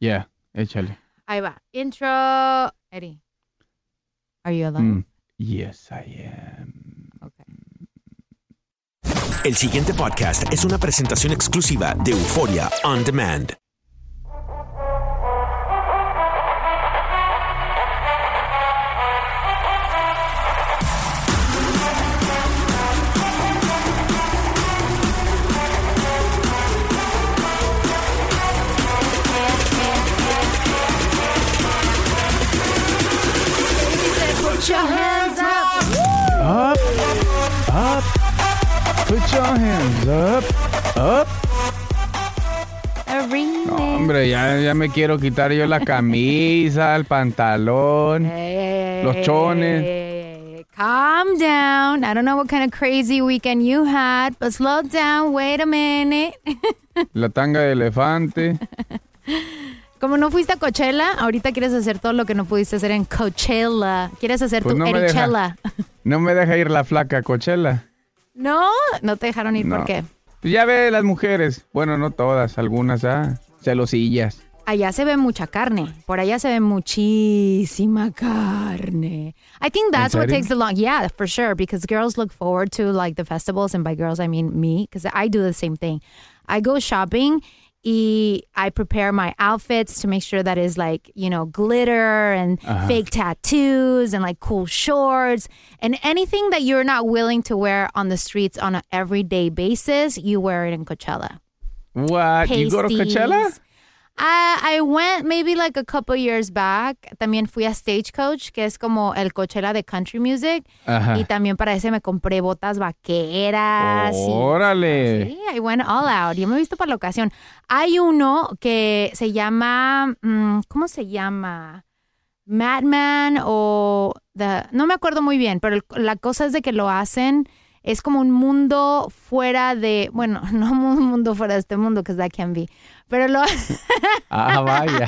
Yeah, échale. Ahí va. Intro. Eddie. Are you alone? Mm, Yes, I am. El siguiente podcast es una presentación exclusiva de Euforia On Demand. Hands up, up. No, hombre, ya, ya me quiero quitar yo la camisa, el pantalón, los chones. Hey, calm down. I don't know what kind of crazy weekend you had, but slow down. Wait a minute. La tanga de elefante. Como no fuiste a Coachella, ahorita quieres hacer todo lo que no pudiste hacer en Coachella. Quieres hacer Pues tu no me deja. Erichella. No me deja ir la flaca Coachella. No, no te dejaron ir. ¿Por No. qué? Pues ya ve las mujeres. Bueno, no todas, algunas, ah, celosillas. Allá se ve mucha carne. Por allá se ve muchísima carne. I think that's what serio? takes the long. Yeah, for sure. Because girls look forward to like the festivals, and by girls I mean me, because I do the same thing. I go shopping. Y I prepare my outfits to make sure that is like, you know, glitter and Ajá. fake tattoos and like cool shorts and anything that you're not willing to wear on the streets on an everyday basis, you wear it in Coachella. What? You go to Coachella? I, I went maybe like a couple years back. También fui a Stagecoach, que es como el Coachella de country music. Ajá. Y también para ese me compré botas vaqueras. y- Órale. Sí, I went all out. Yo me he visto para la ocasión. Hay uno que se llama, mm, ¿cómo se llama? Madman o the, no me acuerdo muy bien, pero la cosa es de que lo hacen es como un mundo fuera de, bueno, no un mundo fuera de este mundo, que that can be, pero lo, Ah, vaya.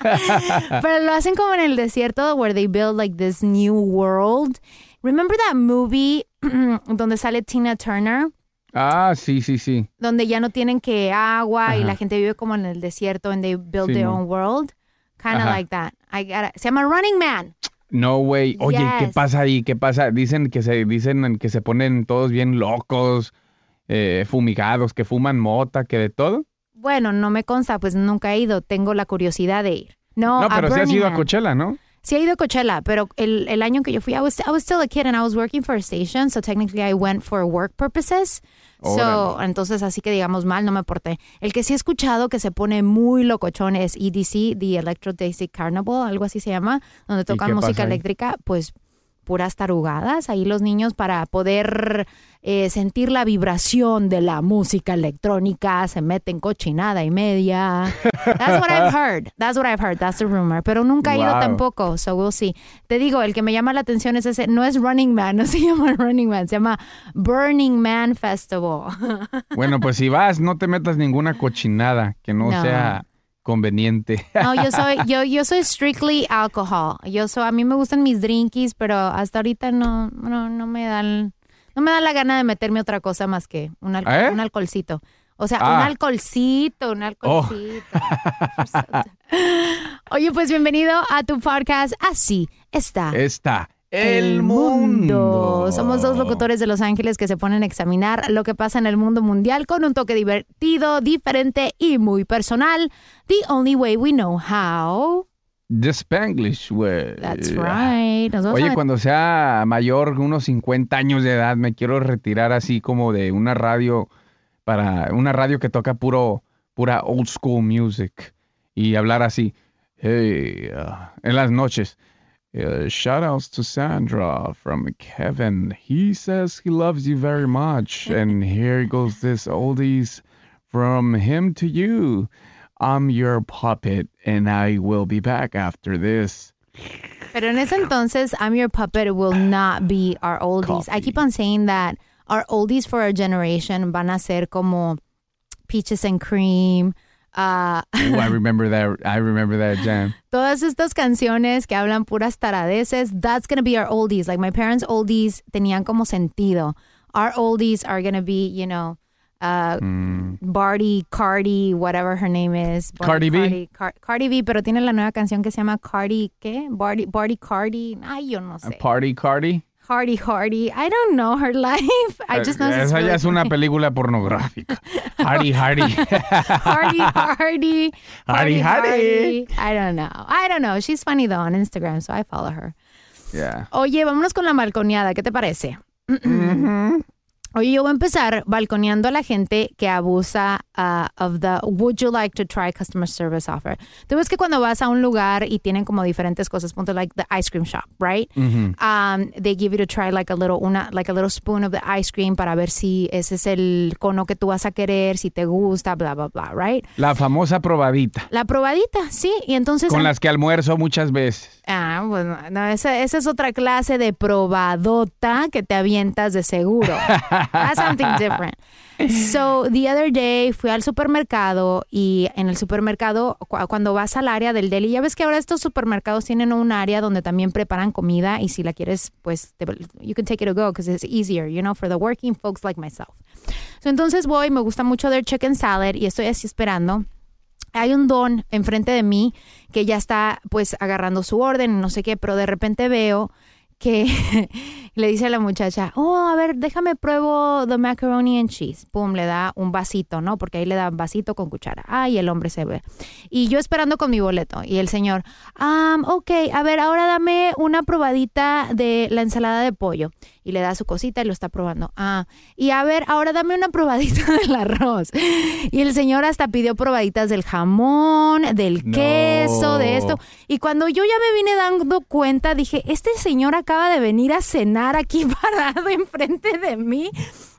pero lo hacen como en el desierto where they build like this new world. Remember that movie donde sale Tina Turner? Ah, sí, sí, sí. donde ya no tienen que agua y la gente vive como en el desierto and they build Sí, their own world. Kind of like that. I gotta- se llama Running Man. No, güey. Oye, ¿qué pasa ahí? ¿Qué pasa? Dicen que se dicen que se ponen todos bien locos, eh, fumigados, que fuman mota, que de todo. Bueno, no me consta, pues nunca he ido. Tengo la curiosidad de ir. No, No, pero sí has ido a. Coachella, ¿no? Sí he ido a Coachella, pero el, el año que yo fui, I was, I was still a kid and I was working for a station, so technically I went for work purposes. So, Órale. entonces así que digamos mal, no me porté. El que sí he escuchado que se pone muy locochón es EDC, The Electro Daisy Carnival, algo así se llama, donde tocan música ahí? eléctrica, pues puras tarugadas, ahí los niños para poder eh, sentir la vibración de la música electrónica, se meten cochinada y media. That's what I've heard. That's what I've heard. That's the rumor. Pero nunca he ido tampoco, so we'll see. Te digo, el que me llama la atención es ese, no es Running Man, no se llama Running Man, se llama Burning Man Festival. Bueno, pues si vas, no te metas ninguna cochinada que no, No. sea conveniente. No, yo soy, yo, yo soy strictly alcohol. Yo soy, a mí me gustan mis drinkies, pero hasta ahorita no, no, no me dan, no me da la gana de meterme otra cosa más que un, al- ¿Eh? un alcoholcito. O sea, un Ah. alcoholcito, un Oh. alcoholcito. Oye, pues bienvenido a tu podcast. Así está. Está el mundo. Somos dos locutores de Los Ángeles que se ponen a examinar lo que pasa en el mundo mundial con un toque divertido, diferente y muy personal. The only way we know how. The Spanglish way. That's right. Nos Oye, cuando sea mayor, unos 50 años de edad, me quiero retirar así como de una radio para una radio que toca puro pura old school music y hablar así. Hey, uh, en las noches. Uh, shout outs to Sandra from Kevin. He says he loves you very much. and here goes this oldies from him to you. I'm your puppet and I will be back after this. Pero en ese entonces, I'm Your Puppet will not be our oldies. I keep on saying that our oldies for our generation van a ser como Peaches and Cream. Uh, Ooh, I remember that. I remember that jam. todas estas canciones que hablan puras taradeces, that's to be our oldies. Like my parents' oldies tenían como sentido. Our oldies are to be, you know, uh, Barty, Cardi, whatever her name is. Cardi Barty, B. Cardi, Car- Cardi B, pero tiene la nueva canción que se llama Cardi, ¿qué? Barty, Barty Cardi. Ay, yo no sé. party Cardi. Hardy Hardy. I don't know her life. I just know Eh, Esa ya es una película pornográfica. Hardy, Hardy. Hardy Hardy. Hardy, Hardy. I don't know. I don't know. She's funny though on Instagram, so I follow her. Yeah. Oye, vámonos con la balconeada. ¿Qué te parece? Oye, yo voy a empezar balconeando a la gente que abusa uh, of the would you like to try customer service offer. Tú ves que cuando vas a un lugar y tienen como diferentes cosas, ponte like the ice cream shop, right? Um, they give you to try like a little una like a little spoon of the ice cream para ver si ese es el cono que tú vas a querer, si te gusta, bla bla bla, right? La famosa probadita. La probadita, sí, y entonces Con las que almuerzo muchas veces. Ah, bueno, no, esa, esa es otra clase de probadota que te avientas de seguro. That's something different. So, the other day fui al supermercado y en el supermercado, cu- cuando vas al área del deli, ya ves que ahora estos supermercados tienen un área donde también preparan comida y si la quieres, pues, te- you can take it to go because it's easier, you know, for the working folks like myself. So, entonces voy, me gusta mucho their chicken salad y estoy así esperando hay un don enfrente de mí que ya está pues agarrando su orden, no sé qué, pero de repente veo que le dice a la muchacha, oh, a ver, déjame pruebo the macaroni and cheese. Pum, le da un vasito, ¿no? Porque ahí le da vasito con cuchara. Ay, el hombre se ve. Y yo esperando con mi boleto. Y el señor, um, ok, a ver, ahora dame una probadita de la ensalada de pollo. Y le da su cosita y lo está probando. Ah, y a ver, ahora dame una probadita del arroz. Y el señor hasta pidió probaditas del jamón, del No. queso, de esto. Y cuando yo ya me vine dando cuenta, dije, este señor acaba de venir a cenar aquí parado enfrente de mí.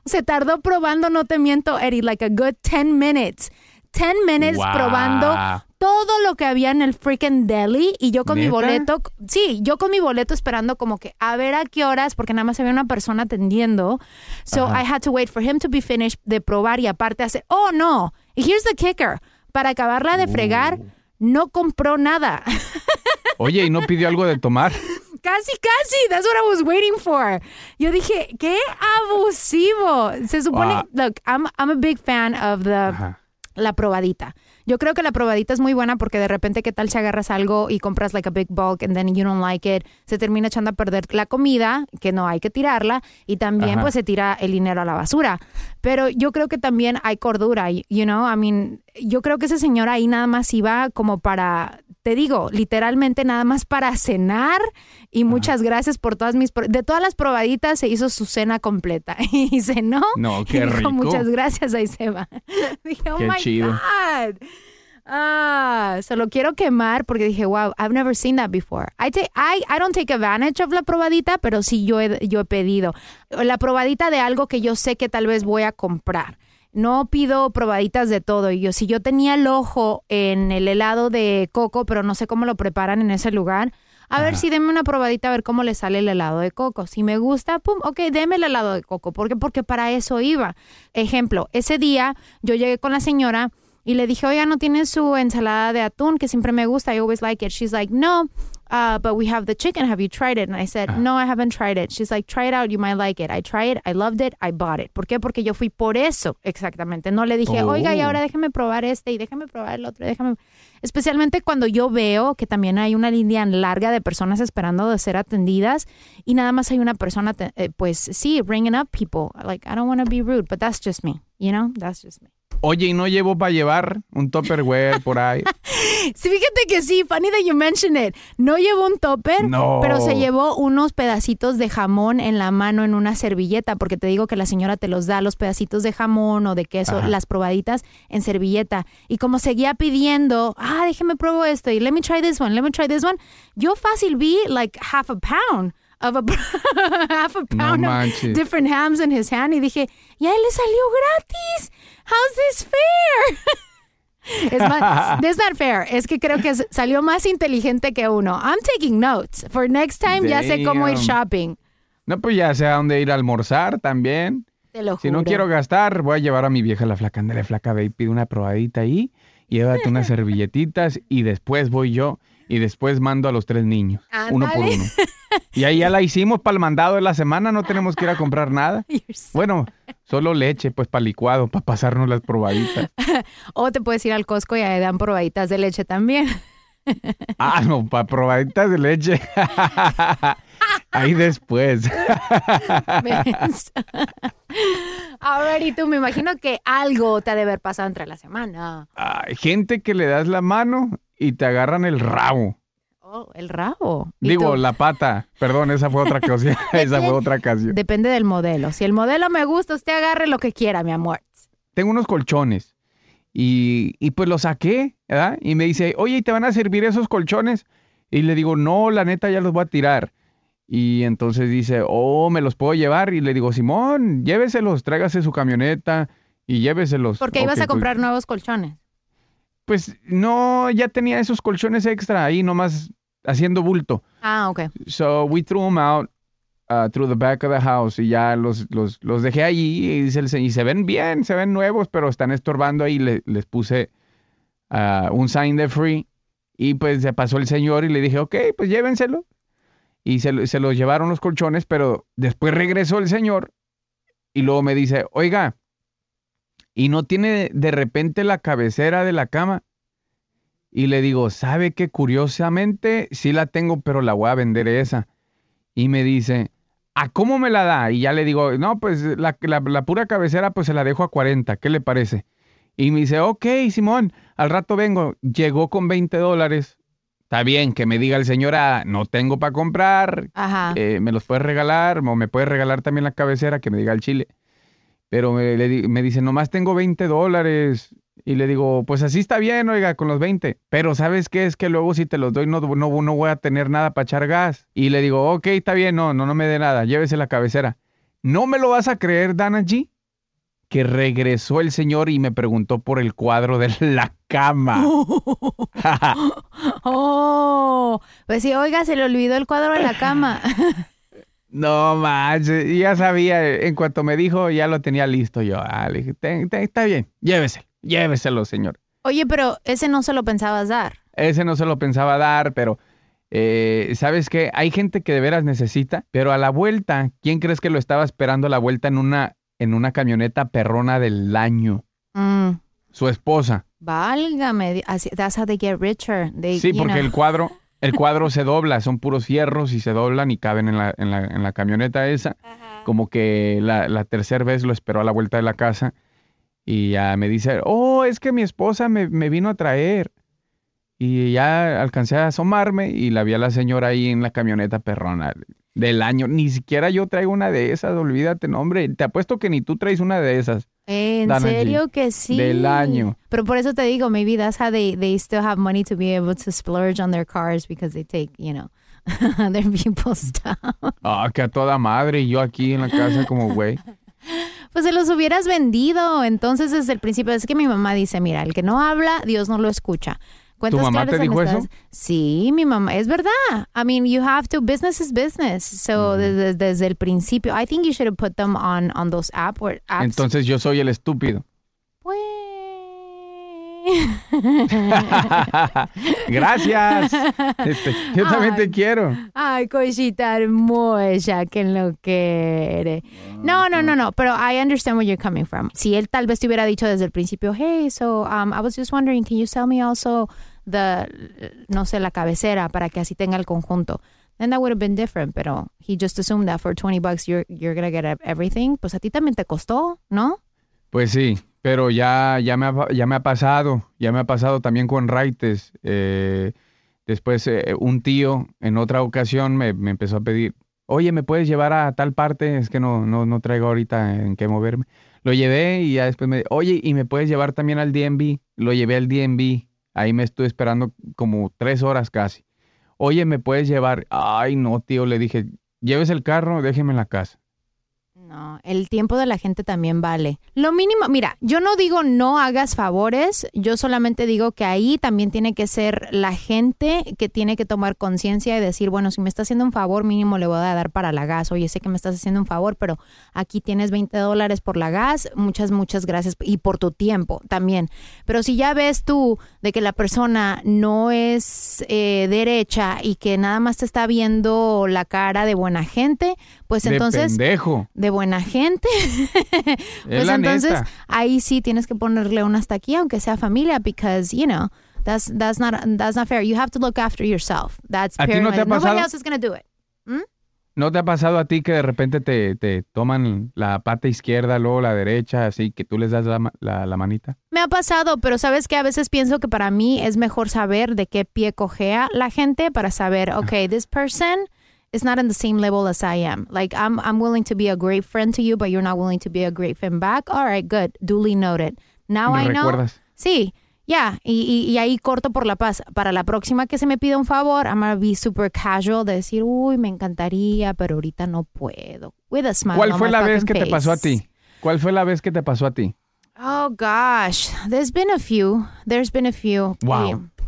Se tardó probando, no te miento, Eddie, like a good 10 minutes. 10 minutes Wow. probando todo lo que había en el freaking deli y yo con mi boleto, sí, yo con mi boleto esperando como que a ver a qué horas, porque nada más había una persona atendiendo. So I had to wait for him to be finished de probar y aparte hacer, oh no, here's the kicker, para acabarla de fregar, no compró nada. Oye, ¿y no pidió algo de tomar? Casi, casi. That's what I was waiting for. Yo dije, qué abusivo. Se supone, Wow. look, I'm, I'm a big fan of the, Ajá. La probadita. Yo creo que la probadita es muy buena porque de repente qué tal si agarras algo y compras like a big bulk and then you don't like it, se termina echando a perder la comida, que no hay que tirarla y también Ajá. pues se tira el dinero a la basura. Pero yo creo que también hay cordura, you know, I mean, yo creo que ese señor ahí nada más iba como para te digo, literalmente nada más para cenar y muchas gracias por todas mis... De todas las probaditas se hizo su cena completa y cenó. No, y qué dijo, rico. muchas gracias, ahí se va. dije, oh Qué my chido. God. Ah, se lo quiero quemar porque dije, wow, I've never seen that before. I, take, I, I don't take advantage of la probadita, pero sí yo he, yo he pedido. La probadita de algo que yo sé que tal vez voy a comprar. No pido probaditas de todo. Y yo, si yo tenía el ojo en el helado de coco, pero no sé cómo lo preparan en ese lugar, a ver si deme una probadita a ver cómo le sale el helado de coco. Si me gusta, pum, ok, deme el helado de coco. ¿Por qué? Porque para eso iba. Ejemplo, ese día yo llegué con la señora y le dije, oiga, ¿no tiene su ensalada de atún que siempre me gusta? I always like it. She's like, no, uh, but we have the chicken. Have you tried it? And I said, no, I haven't tried it. She's like, try it out. You might like it. I tried it. I loved it. I bought it. ¿Por qué? Porque yo fui por eso, exactamente. No le dije, oiga, y Oh. ahora déjeme probar este y déjeme probar el otro. Déjame... Especialmente cuando yo veo que también hay una línea larga de personas esperando de ser atendidas y nada más hay una persona, eh, pues sí, bringing up people. Like, I don't want to be rude, but that's just me. You know, that's just me. Oye, ¿y no llevo para llevar un topperware por ahí? Sí, fíjate que sí, funny that you mention it. No llevó un topper, No. pero se llevó unos pedacitos de jamón en la mano en una servilleta, porque te digo que la señora te los da, los pedacitos de jamón o de queso, Ajá. las probaditas en servilleta. Y como seguía pidiendo, ah, déjeme probar esto y let me try this one, let me try this one, yo fácil vi like half a pound of a half a No pound of different hams in his hand y dije, y a él le salió gratis. How's this fair? Es más, that's not fair. Es que creo que salió más inteligente que uno. I'm taking notes. For next time ya sé cómo ir shopping. No, pues ya sé a dónde ir a almorzar también. Te lo juro. Si no quiero gastar, voy a llevar a mi vieja la flaca. Ándale, flaca, ve y pide una probadita ahí. Llévate unas servilletitas y después voy yo y después mando a los tres niños. Uno por uno. Y ahí ya la hicimos para el mandado de la semana, no tenemos que ir a comprar nada. Bueno, solo leche, pues para licuado, para pasarnos las probaditas. O te puedes ir al Costco y ahí dan probaditas de leche también. Ah, no, para probaditas de leche. Ahí después. Ahora y tú, me imagino que algo te ha de haber pasado entre la semana. Hay gente que le das la mano y te agarran el rabo. Oh, el rabo. ¿Y Digo, la pata. Perdón, esa fue otra ocasión. esa fue otra ocasión. Depende del modelo. Si el modelo me gusta, usted agarre lo que quiera, mi amor. Tengo unos colchones. Y, y pues los saqué, ¿verdad? Y me dice, oye, ¿y te van a servir esos colchones? Y le digo, no, la neta ya los voy a tirar. Y entonces dice, oh, ¿me los puedo llevar? Y le digo, Simón, lléveselos, tráigase su camioneta y lléveselos. Porque ibas Ok, a comprar nuevos colchones. Pues, no, ya tenía esos colchones extra ahí nomás haciendo bulto. Ah, ok. So we threw them out uh, through the back of the house y ya los, los, los dejé allí y, dice el y se ven bien, se ven nuevos, pero están estorbando ahí. Le- les puse uh, un sign de free y pues se pasó el señor y le dije, ok, pues llévenselo. Y se, lo- se los llevaron los colchones, pero después regresó el señor y luego me dice, oiga, ¿y no tiene de repente la cabecera de la cama? Y le digo, ¿sabe qué? Curiosamente sí la tengo, pero la voy a vender esa. Y me dice, ¿a cómo me la da? Y ya le digo, no, pues la, la- la pura cabecera pues se la dejo a 40, ¿qué le parece? Y me dice, ok, Simón, al rato vengo. Llegó con 20 dólares. Está bien que me diga el señor, ah, no tengo para comprar, Ajá. eh, me los puedes regalar, o me puedes regalar también la cabecera, que me diga el chile. Pero me, le me dice, nomás tengo 20 dólares. Y le digo, pues así está bien, oiga, con los 20. Pero ¿sabes qué? Es que luego si te los doy no, no, no voy a tener nada para echar gas. Y le digo, ok, está bien, no, no, no me dé nada, llévese la cabecera. ¿No me lo vas a creer, Dana G? Que regresó el señor y me preguntó por el cuadro de la cama. Oh, pues sí, oiga, se le olvidó el cuadro de la cama. No manches, ya sabía, en cuanto me dijo, ya lo tenía listo yo. Ah, le dije, "Ten- ten- está bien, lléveselo, lléveselo, señor. Oye, pero ese no se lo pensabas dar. Ese no se lo pensaba dar, pero eh, ¿sabes qué? Hay gente que de veras necesita, pero a la vuelta, ¿quién crees que lo estaba esperando a la vuelta en una, en una camioneta perrona del año? Mm, Su esposa. válgame, así- that's how they get richer. They, Sí, porque know. el cuadro, el cuadro se dobla, son puros fierros y se doblan y caben en la, en la, en la camioneta esa. Como que la, la tercera vez lo esperó a la vuelta de la casa y ya me dice, oh, es que mi esposa me, me vino a traer. y ya alcancé a asomarme y la vi a la señora ahí en la camioneta perrona del año. Ni siquiera yo traigo una de esas, olvídate, no, hombre. Te apuesto que ni tú traes una de esas. ¿En serio que sí? Del año. Pero por eso te digo, maybe that's how they, they still have money to be able to splurge on their cars because they take, you know, other people's stuff. Ah, que a toda madre. Y yo aquí en la casa como güey. Pues se los hubieras vendido. Entonces, desde el principio, es que mi mamá dice, mira, el que no habla, Dios no lo escucha. ¿Cuántas mamá claras te dijo eso? Sí, mi mamá, es verdad. I mean, you have to, business is business. So, desde, desde el principio, I think you should have put them on, on those app or apps. Entonces yo soy el estúpido. Pues... Gracias. Este, yo también te Ay. quiero. Ay, cosita hermosa que lo quiere. No, no, no, no, pero I understand where you're coming from. Si él tal vez te hubiera dicho desde el principio, hey, so um, I was just wondering, can you sell me also the, no sé, la cabecera para que así tenga el conjunto? Then that would have been different, pero he just assumed that for 20 bucks you're, you're gonna get everything. Pues a ti también te costó, ¿no? Pues sí, pero ya, ya, me ha, ya me ha pasado, ya me ha pasado también con raites. Eh, después eh, un tío en otra ocasión me, me empezó a pedir, oye, ¿me puedes llevar a tal parte? Es que no, no, no traigo ahorita en qué moverme. Lo llevé y ya después me, oye, ¿y me puedes llevar también al DMV? Lo llevé al DMV, ahí me estuve esperando como tres horas casi. Oye, ¿me puedes llevar? Ay, no, tío, le dije, lleves el carro, déjeme en la casa. No, el tiempo de la gente también vale. Lo mínimo, mira, yo no digo no hagas favores, yo solamente digo que ahí también tiene que ser la gente que tiene que tomar conciencia y decir, bueno, si me está haciendo un favor, mínimo le voy a dar para la gas. Oye, sé que me estás haciendo un favor, pero aquí tienes 20 dólares por la gas, muchas, muchas gracias y por tu tiempo también. Pero si ya ves tú de que la persona no es eh, derecha y que nada más te está viendo la cara de buena gente, pues de entonces pendejo. de buena gente. pues entonces neta. ahí sí tienes que ponerle un hasta aquí, aunque sea familia, because you know that's that's not that's not fair. You have to look after yourself. That's ¿A ti no te ha Nobody else is gonna do it. ¿No te ha pasado a ti que de repente te, te toman la pata izquierda, luego la derecha, así que tú les das la, la- la manita? Me ha pasado, pero sabes que a veces pienso que para mí es mejor saber de qué pie cojea la gente para saber, okay, this person is not on the same level as I am. Like I'm I'm willing to be a great friend to you, but you're not willing to be a great friend back. All right, good. Duly noted. Now I know. ¿Recuerdas? Sí, ya, y, y, y ahí corto por la paz. Para la próxima que se me pida un favor, I'm gonna be super casual de decir, uy, me encantaría, pero ahorita no puedo. With a smile ¿Cuál on fue my la vez que te pasó a ti? ¿Cuál fue la vez que te pasó a ti? Oh gosh, there's been a few. There's been a few. Wow. Eh,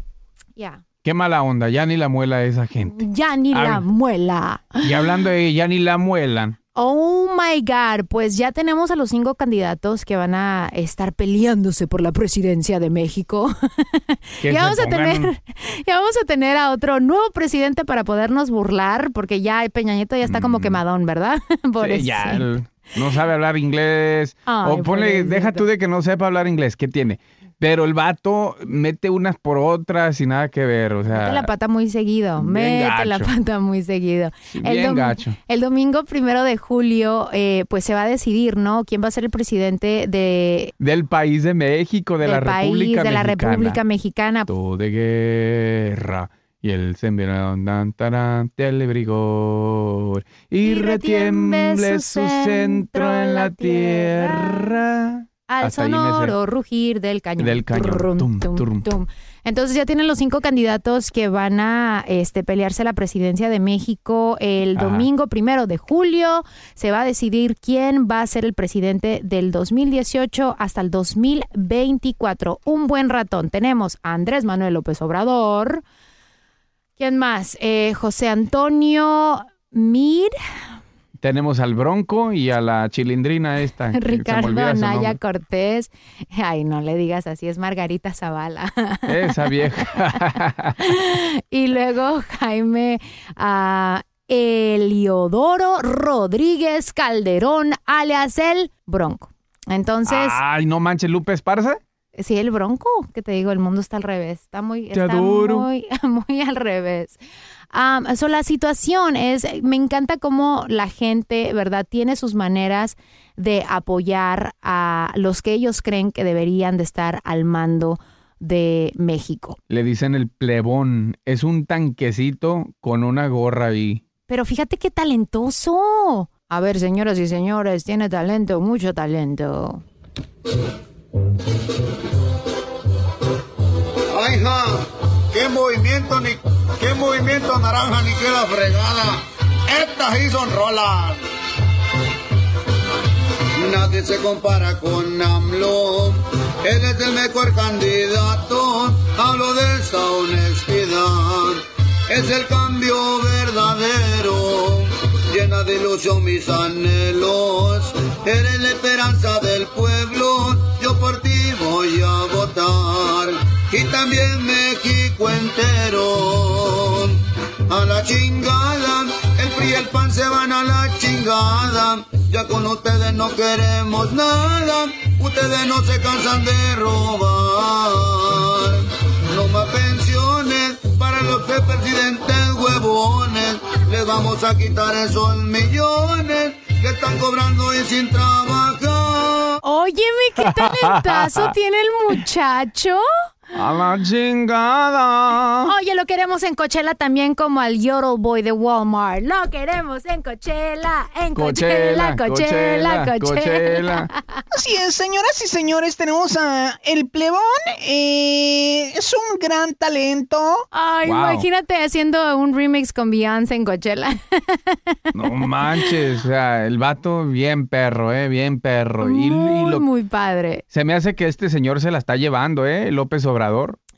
yeah. Qué mala onda, ya ni la muela a esa gente. Ya ni la muela. Y hablando de ya ni la muelan, Oh my God, pues ya tenemos a los cinco candidatos que van a estar peleándose por la presidencia de México. que ya vamos a tener, ya vamos a tener a otro nuevo presidente para podernos burlar, porque ya Peña Nieto ya está como quemadón, ¿verdad? Por Mm. Sí, eso. ya el- no sabe hablar inglés. Ay, o ponle, deja tú de que no sepa hablar inglés, ¿qué tiene? Pero el vato mete unas por otras y nada que ver, o sea. Mete la pata muy seguido, mete la pata muy seguido. bien dom- gacho. el domingo primero de julio, eh, pues se va a decidir, ¿no? ¿Quién va a ser el presidente de, Del país de México, de del la país, República de la Mexicana. República Mexicana? Todo de guerra. Y el sembrón tarante el brigor. Y Y retiemble retiemble su su centro en la tierra. Al sonoro rugir del cañón. Del cañón. Turrum, Tum, tum, turrum. tum. Entonces ya tienen los cinco candidatos que van a este, pelearse la presidencia de México el Ajá. domingo primero de julio. Se va a decidir quién va a ser el presidente del 2018 hasta el 2024. Un buen ratón. Tenemos a Andrés Manuel López Obrador. ¿Quién más? Eh, José Antonio Mir, Tenemos al Bronco y a la chilindrina esta. Ricardo Anaya. Cortés. Ay, no le digas así, es Margarita Zavala. Esa vieja. y luego Jaime ah, Eliodoro Rodríguez Calderón, alias el Bronco. Entonces, Ay, no manches, Lupe Esparza. sí, el Bronco, que te digo, el mundo está al revés, está muy, está muy, muy al revés. Um, so la situación es, me encanta cómo la gente, ¿verdad? Tiene sus maneras de apoyar a los que ellos creen que deberían de estar al mando de México. Le dicen el plebón. Es un tanquecito con una gorra ahí. Pero fíjate qué talentoso. A ver, señoras y señores, tiene talento, mucho talento. Ay, ja, qué movimiento ni qué movimiento naranja ni qué la fregada. Estas sí son rolas. Nadie se compara con AMLO. Él es el mejor candidato. Hablo de esa honestidad. Es el cambio verdadero. Llena de ilusión mis anhelos. Eres la esperanza del pueblo. Yo por ti voy a votar. Y también México entero. A la chingada. El PRI y el PAN se van a la chingada. Ya con ustedes no queremos nada. Ustedes no se cansan de robar. No más pensiones para los presidentes huevones. Les vamos a quitar esos millones que están cobrando y sin trabajar. Óyeme, qué talentazo tiene el muchacho. A la chingada. Oye, lo queremos en Coachella también como al Yodel Boy de Walmart. Lo queremos en Coachella, en Coachella, Coachella, Coachella. Coachella. Así es, señoras y señores, tenemos a El Plebón. eh, es un gran talento. Ay, Wow. imagínate haciendo un remix con Beyoncé en Coachella. No manches, o sea, el vato bien perro, eh, bien perro. Y, y Muy, lo- muy padre. se me hace que este señor se la está llevando, eh, López Obrador.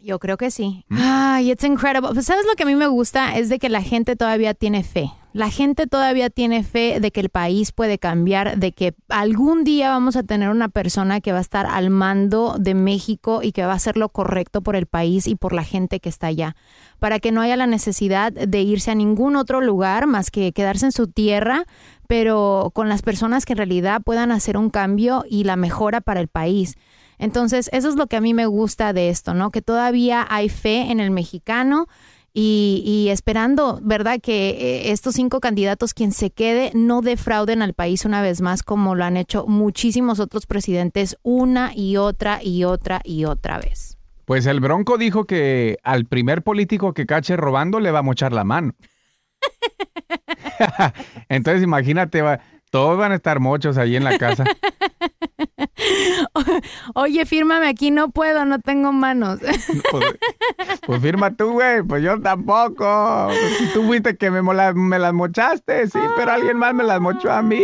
Yo creo que sí. Ay, it's incredible. Pues, ¿Sabes lo que a mí me gusta? Es de que la gente todavía tiene fe. La gente todavía tiene fe de que el país puede cambiar, de que algún día vamos a tener una persona que va a estar al mando de México y que va a hacer lo correcto por el país y por la gente que está allá, para que no haya la necesidad de irse a ningún otro lugar más que quedarse en su tierra, pero con las personas que en realidad puedan hacer un cambio y la mejora para el país. Entonces, eso es lo que a mí me gusta de esto, ¿no? Que todavía hay fe en el mexicano y, y esperando, ¿verdad? Que eh, estos cinco candidatos, quien se quede, no defrauden al país una vez más, como lo han hecho muchísimos otros presidentes una y otra y otra y otra vez. Pues el Bronco dijo que al primer político que cache robando le va a mochar la mano. Entonces imagínate, va- todos van a estar mochos ahí en la casa. Oye, fírmame aquí, no puedo, no tengo manos. Pues, pues firma tú, güey, pues yo tampoco. Si tú fuiste que me, mola- me las mochaste, sí, pero alguien más me las mochó a mí.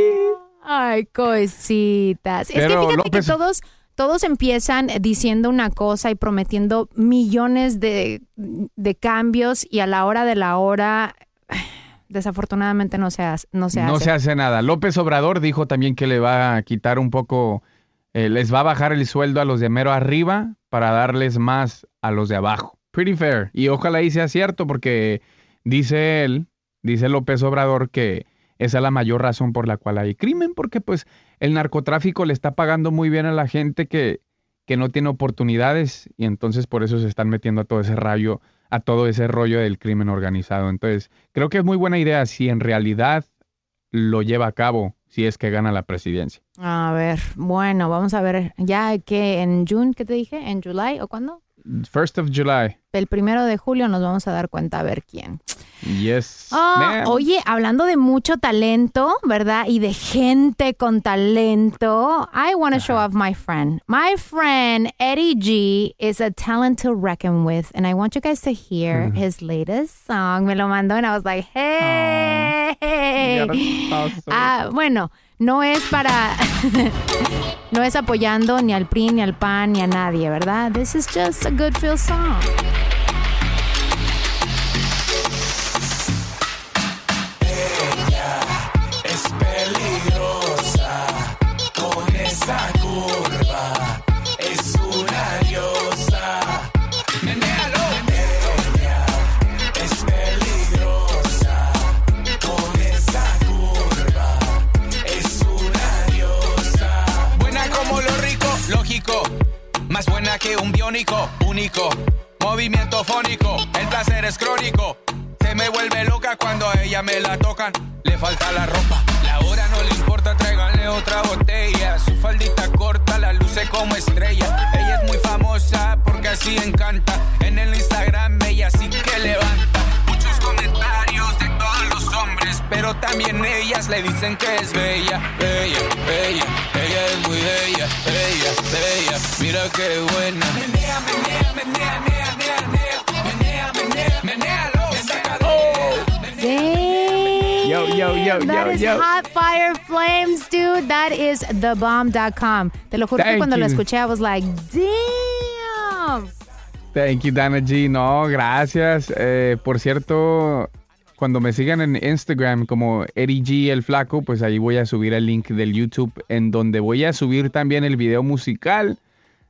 Ay, cositas. es que Pero, fíjate López- que todos, todos empiezan diciendo una cosa y prometiendo millones de, de cambios y a la hora de la hora, desafortunadamente no se hace. No se No hace. se hace nada. López Obrador dijo también que le va a quitar un poco, eh, les va a bajar el sueldo a los de mero arriba para darles más a los de abajo. Pretty fair. Y ojalá y sea cierto porque dice él, dice López Obrador que esa es la mayor razón por la cual hay crimen, porque pues el narcotráfico le está pagando muy bien a la gente que, que no tiene oportunidades y entonces por eso se están metiendo a todo ese rayo, a todo ese rollo del crimen organizado. Entonces, creo que es muy buena idea si en realidad lo lleva a cabo, si es que gana la presidencia. A ver, bueno, vamos a ver. Ya que en June, ¿qué te dije? ¿En July o cuándo? First of July. El primero de julio nos vamos a dar cuenta a ver quién. Yes. Ma'am. oye, hablando de mucho talento, ¿verdad? Y de gente con talento, I want to show off my friend. My friend Eddie G is a talent to reckon with, and I want you guys to hear his latest song. Me lo mandó and I was like, hey. Ah, bueno, no es para, no es apoyando ni al PRI, ni al PAN, ni a nadie, ¿verdad? This is just a good feel song. Único. Movimiento fónico, el placer es crónico. Se me vuelve loca cuando a ella me la tocan. Le falta la ropa, la hora no le importa, tráiganle otra botella. Su faldita corta, la luce como estrella. Ella es muy famosa porque así encanta. En el Instagram ella sí que levanta muchos pero también ellas le dicen que es bella, bella, bella. Ella es muy bella, bella, bella. Mira qué buena. Menea, menea, menea, menea, menea, menea. Dang. Yo, yo, yo, That yo, is yo. Hot Fire Flames, dude. That is thebomb.com. Te lo juro que Thank cuando lo you. escuché, I was like, damn. Thank you, Dana G. No, gracias. Eh, por cierto, cuando me sigan en Instagram como G el Flaco, pues ahí voy a subir el link del YouTube en donde voy a subir también el video musical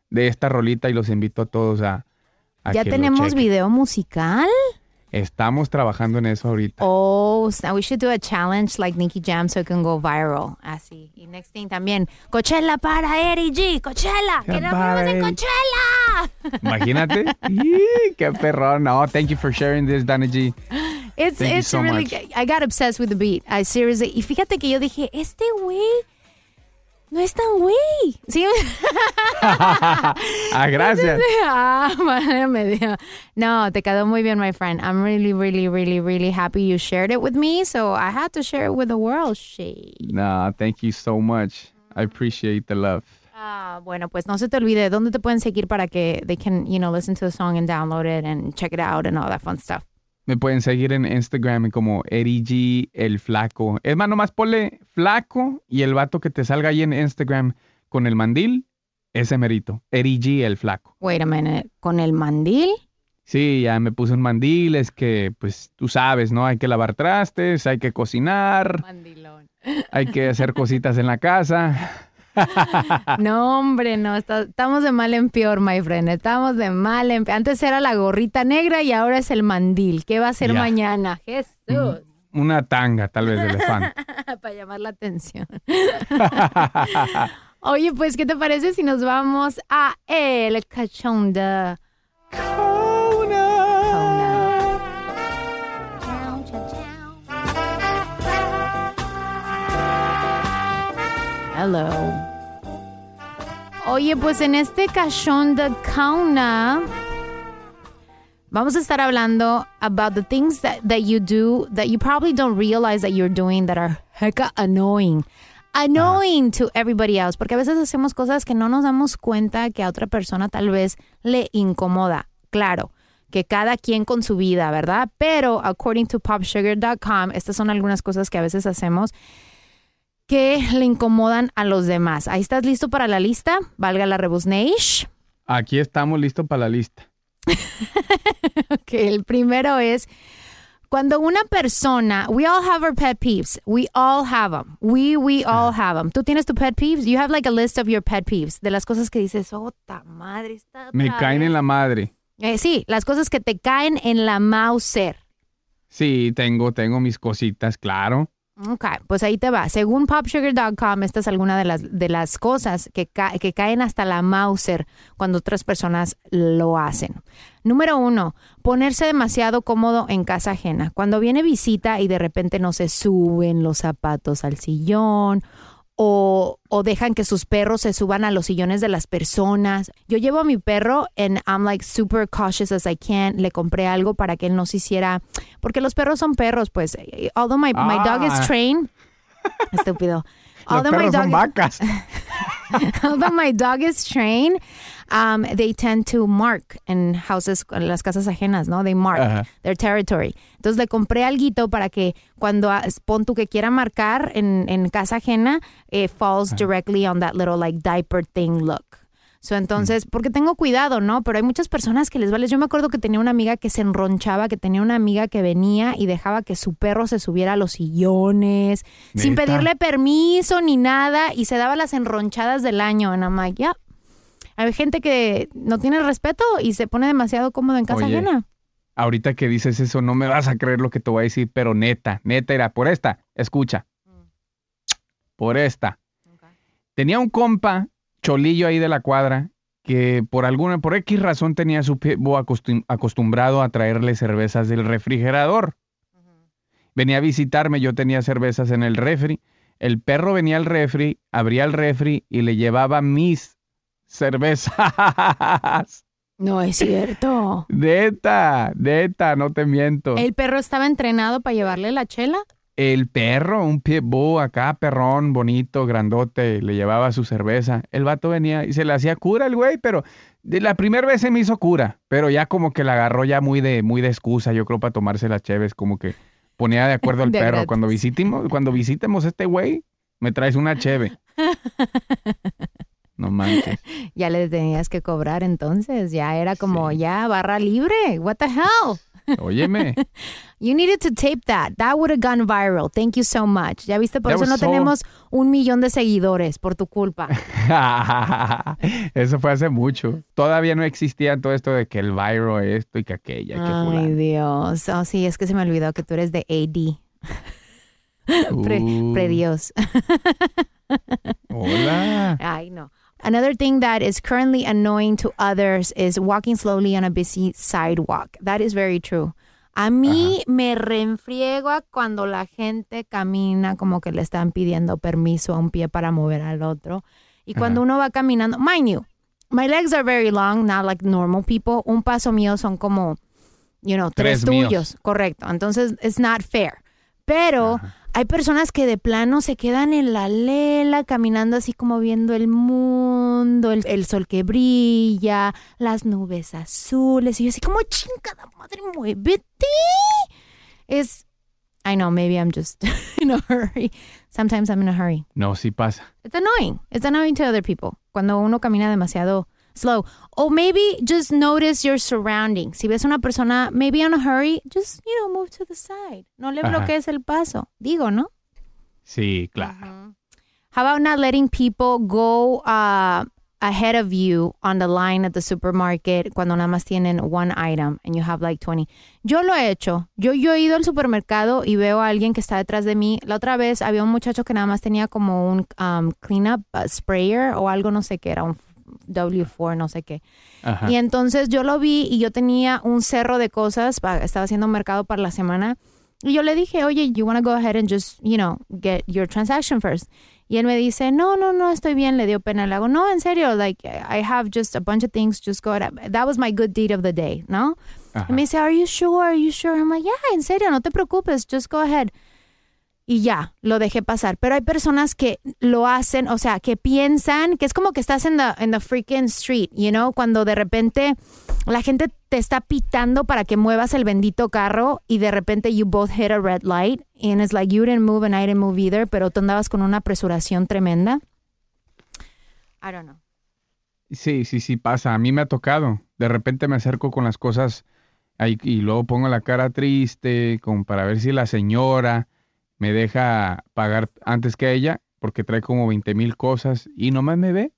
de esta rolita y los invito a todos a, a ¿Ya que lo tenemos chequen. video musical? Estamos trabajando en eso ahorita. Oh, so we should do a challenge like Nicky Jam so it can go viral. Así. Y next thing también, Coachella para Eri G. Coachella. Que nos vemos en. Coachella. Imagínate. ¡Ih, ¡Qué perrón! No, thank you for sharing this, Dana G. It's, Thank it's so really, much. I got obsessed with the beat. I seriously, y fíjate que yo dije, este güey no es tan güey. ¿Sí? ah, gracias. ah, madre mía. No, te quedó muy bien, my friend. I'm really, really, really, really happy you shared it with me. So I had to share it with the world. Shit. No, thank you so much. I appreciate the love. Ah, bueno, pues no se te olvide dónde te pueden seguir para que they can, you know, listen to the song and download it and check it out and all that fun stuff. Me pueden seguir en Instagram como G el Flaco. Es más, nomás ponle Flaco y el vato que te salga ahí en Instagram con el mandil, ese merito. G el Flaco. Wait a minute, ¿con el mandil? Sí, ya me puse un mandil, es que, pues, tú sabes, ¿no? Hay que lavar trastes, hay que cocinar, Mandilón. hay que hacer cositas en la casa. No, hombre, no, está- estamos de mal en peor, my friend. Estamos de mal en peor. Antes era la gorrita negra y ahora es el mandil. ¿Qué va a ser mañana? Jesús. Una tanga, tal vez, de elefante. Para llamar la atención. Oye, pues, ¿qué te parece si nos vamos a el cachonda? Hello. Oye, pues en este cachón de Kauna vamos a estar hablando about the things that, that you do that you probably don't realize that you're doing that are hecka annoying. Annoying to everybody else. Porque a veces hacemos cosas que no nos damos cuenta que a otra persona tal vez le incomoda. Claro, que cada quien con su vida, ¿verdad? Pero according to popsugar.com, estas son algunas cosas que a veces hacemos que le incomodan a los demás. Ahí estás listo para la lista, valga la rebusneish. Aquí estamos listos para la lista. Ok, el primero es cuando una persona, we all have our pet peeves. We all have them. We, we all have them. ¿Tú tienes tu pet peeves? You have like a list of your pet peeves, de las cosas que dices, oh, ta madre, está Me caen en la madre. Eh, sí, las cosas que te caen en la Mauser. Sí, tengo, tengo mis cositas, claro. Ok, pues ahí te va. Según popsugar.com, esta es alguna de las, de las cosas que, ca- que caen hasta la Mauser cuando otras personas lo hacen. Número uno, ponerse demasiado cómodo en casa ajena. Cuando viene visita y de repente no se suben los zapatos al sillón o, o dejan que sus perros se suban a los sillones de las personas. Yo llevo a mi perro and I'm like super cautious as I can. Le compré algo para que él no se hiciera, porque los perros son perros, pues. Although my, my dog is Ah. trained, estúpido. Los Although my perros son dog vacas. although my dog is trained, um, they tend to mark in houses, en las casas ajenas, ¿no? They mark Ajá. their territory. Entonces le compré alguito para que cuando ah, pon tú que quiera marcar en, en casa ajena, it falls directly on that little like diaper thing look. So, entonces, porque tengo cuidado, ¿no? Pero hay muchas personas que les vale. Yo me acuerdo que tenía una amiga que se enronchaba, que tenía una amiga que venía y dejaba que su perro se subiera a los sillones, sin pedirle permiso ni nada, y se daba las enronchadas del año. And I'm like, yeah. Hay gente que no tiene respeto y se pone demasiado cómodo en casa Oye. ajena. Ahorita que dices eso, no me vas a creer lo que te voy a decir, pero neta, neta era por esta. Escucha. Por esta. Tenía un compa, cholillo ahí de la cuadra, que por alguna, por X razón tenía su acostum- acostumbrado a traerle cervezas del refrigerador. venía a visitarme, yo tenía cervezas en el refri. El perro venía al refri, abría el refri y le llevaba mis cervezas. No es cierto. Neta, neta, no te miento. ¿El perro estaba entrenado para llevarle la chela? El perro, un pitbull acá, perrón, bonito, grandote, le llevaba su cerveza. El vato venía y se le hacía cura el güey, pero de la primera vez se me hizo cura, pero ya como que la agarró ya muy de, muy de excusa, yo creo, para tomarse las cheves, como que ponía de acuerdo al De perro. gratis. Cuando visitemos, cuando visitemos este güey, me traes una cheve. No manches. Ya le tenías que cobrar entonces. Ya era como, ya, barra libre. What the hell? Óyeme. You needed to tape that. That would have gone viral. Thank you so much. Ya viste, por That eso no so- tenemos un millón de seguidores por tu culpa. Eso fue hace mucho. Todavía no existía todo esto de que el viral esto y que aquella. que Ay. Dios. Oh, sí, es que se me olvidó que tú eres de AD. Uh. pre Dios. Hola. I know. Another thing that is currently annoying to others is walking slowly on a busy sidewalk. That is very true. A mí me reenfriego a cuando la gente camina como que le están pidiendo permiso a un pie para mover al otro. Y cuando uno va caminando, mind you, my legs are very long, not like normal people. Un paso mío son como, you know, tres, Tres míos. tuyos. Correcto. Entonces, it's not fair. Pero hay personas que de plano se quedan en la lela, caminando así como viendo el mundo, el, el sol que brilla, las nubes azules. Y yo así como, chingada madre, muévete. Es, I know, maybe I'm just in a hurry. Sometimes I'm in a hurry. No, sí pasa. It's annoying. It's annoying to other people cuando uno camina demasiado slow. Or maybe just notice your surroundings. Si ves una persona maybe in a hurry, just, you know, move to the side. No le Ajá. bloquees el paso. Digo, ¿no? Sí, claro. How about not letting people go uh, ahead of you on the line at the supermarket cuando nada más tienen one item and you have like 20? Yo lo he hecho. Yo, yo he ido al supermercado y veo a alguien que está detrás de mí. La otra vez había un muchacho que nada más tenía como un um, cleanup uh, sprayer o algo, no sé qué era, un W4, no sé qué. Ajá. Y entonces yo lo vi y yo tenía un cerro de cosas, estaba haciendo mercado para la semana. Y yo le dije, oye, you want to go ahead and just, you know, get your transaction first. Y él me dice, no, no, no, estoy bien, le dio pena. Le hago, no, en serio, like, I have just a bunch of things, just go ahead. That was my good deed of the day, ¿no? Y me dice, are you sure, are you sure? I'm like, yeah, en serio, no te preocupes, just go ahead. Y ya, lo dejé pasar. Pero hay personas que lo hacen, o sea, que piensan que es como que estás en the, en the freaking street, you know, cuando de repente la gente te está pitando para que muevas el bendito carro y de repente you both hit a red light and it's like you didn't move and I didn't move either, pero tú andabas con una apresuración tremenda. I don't know. Sí, sí, sí pasa. A mí me ha tocado. De repente me acerco con las cosas ahí y luego pongo la cara triste como para ver si la señora me deja pagar antes que ella porque trae como 20 mil cosas y nomás me ve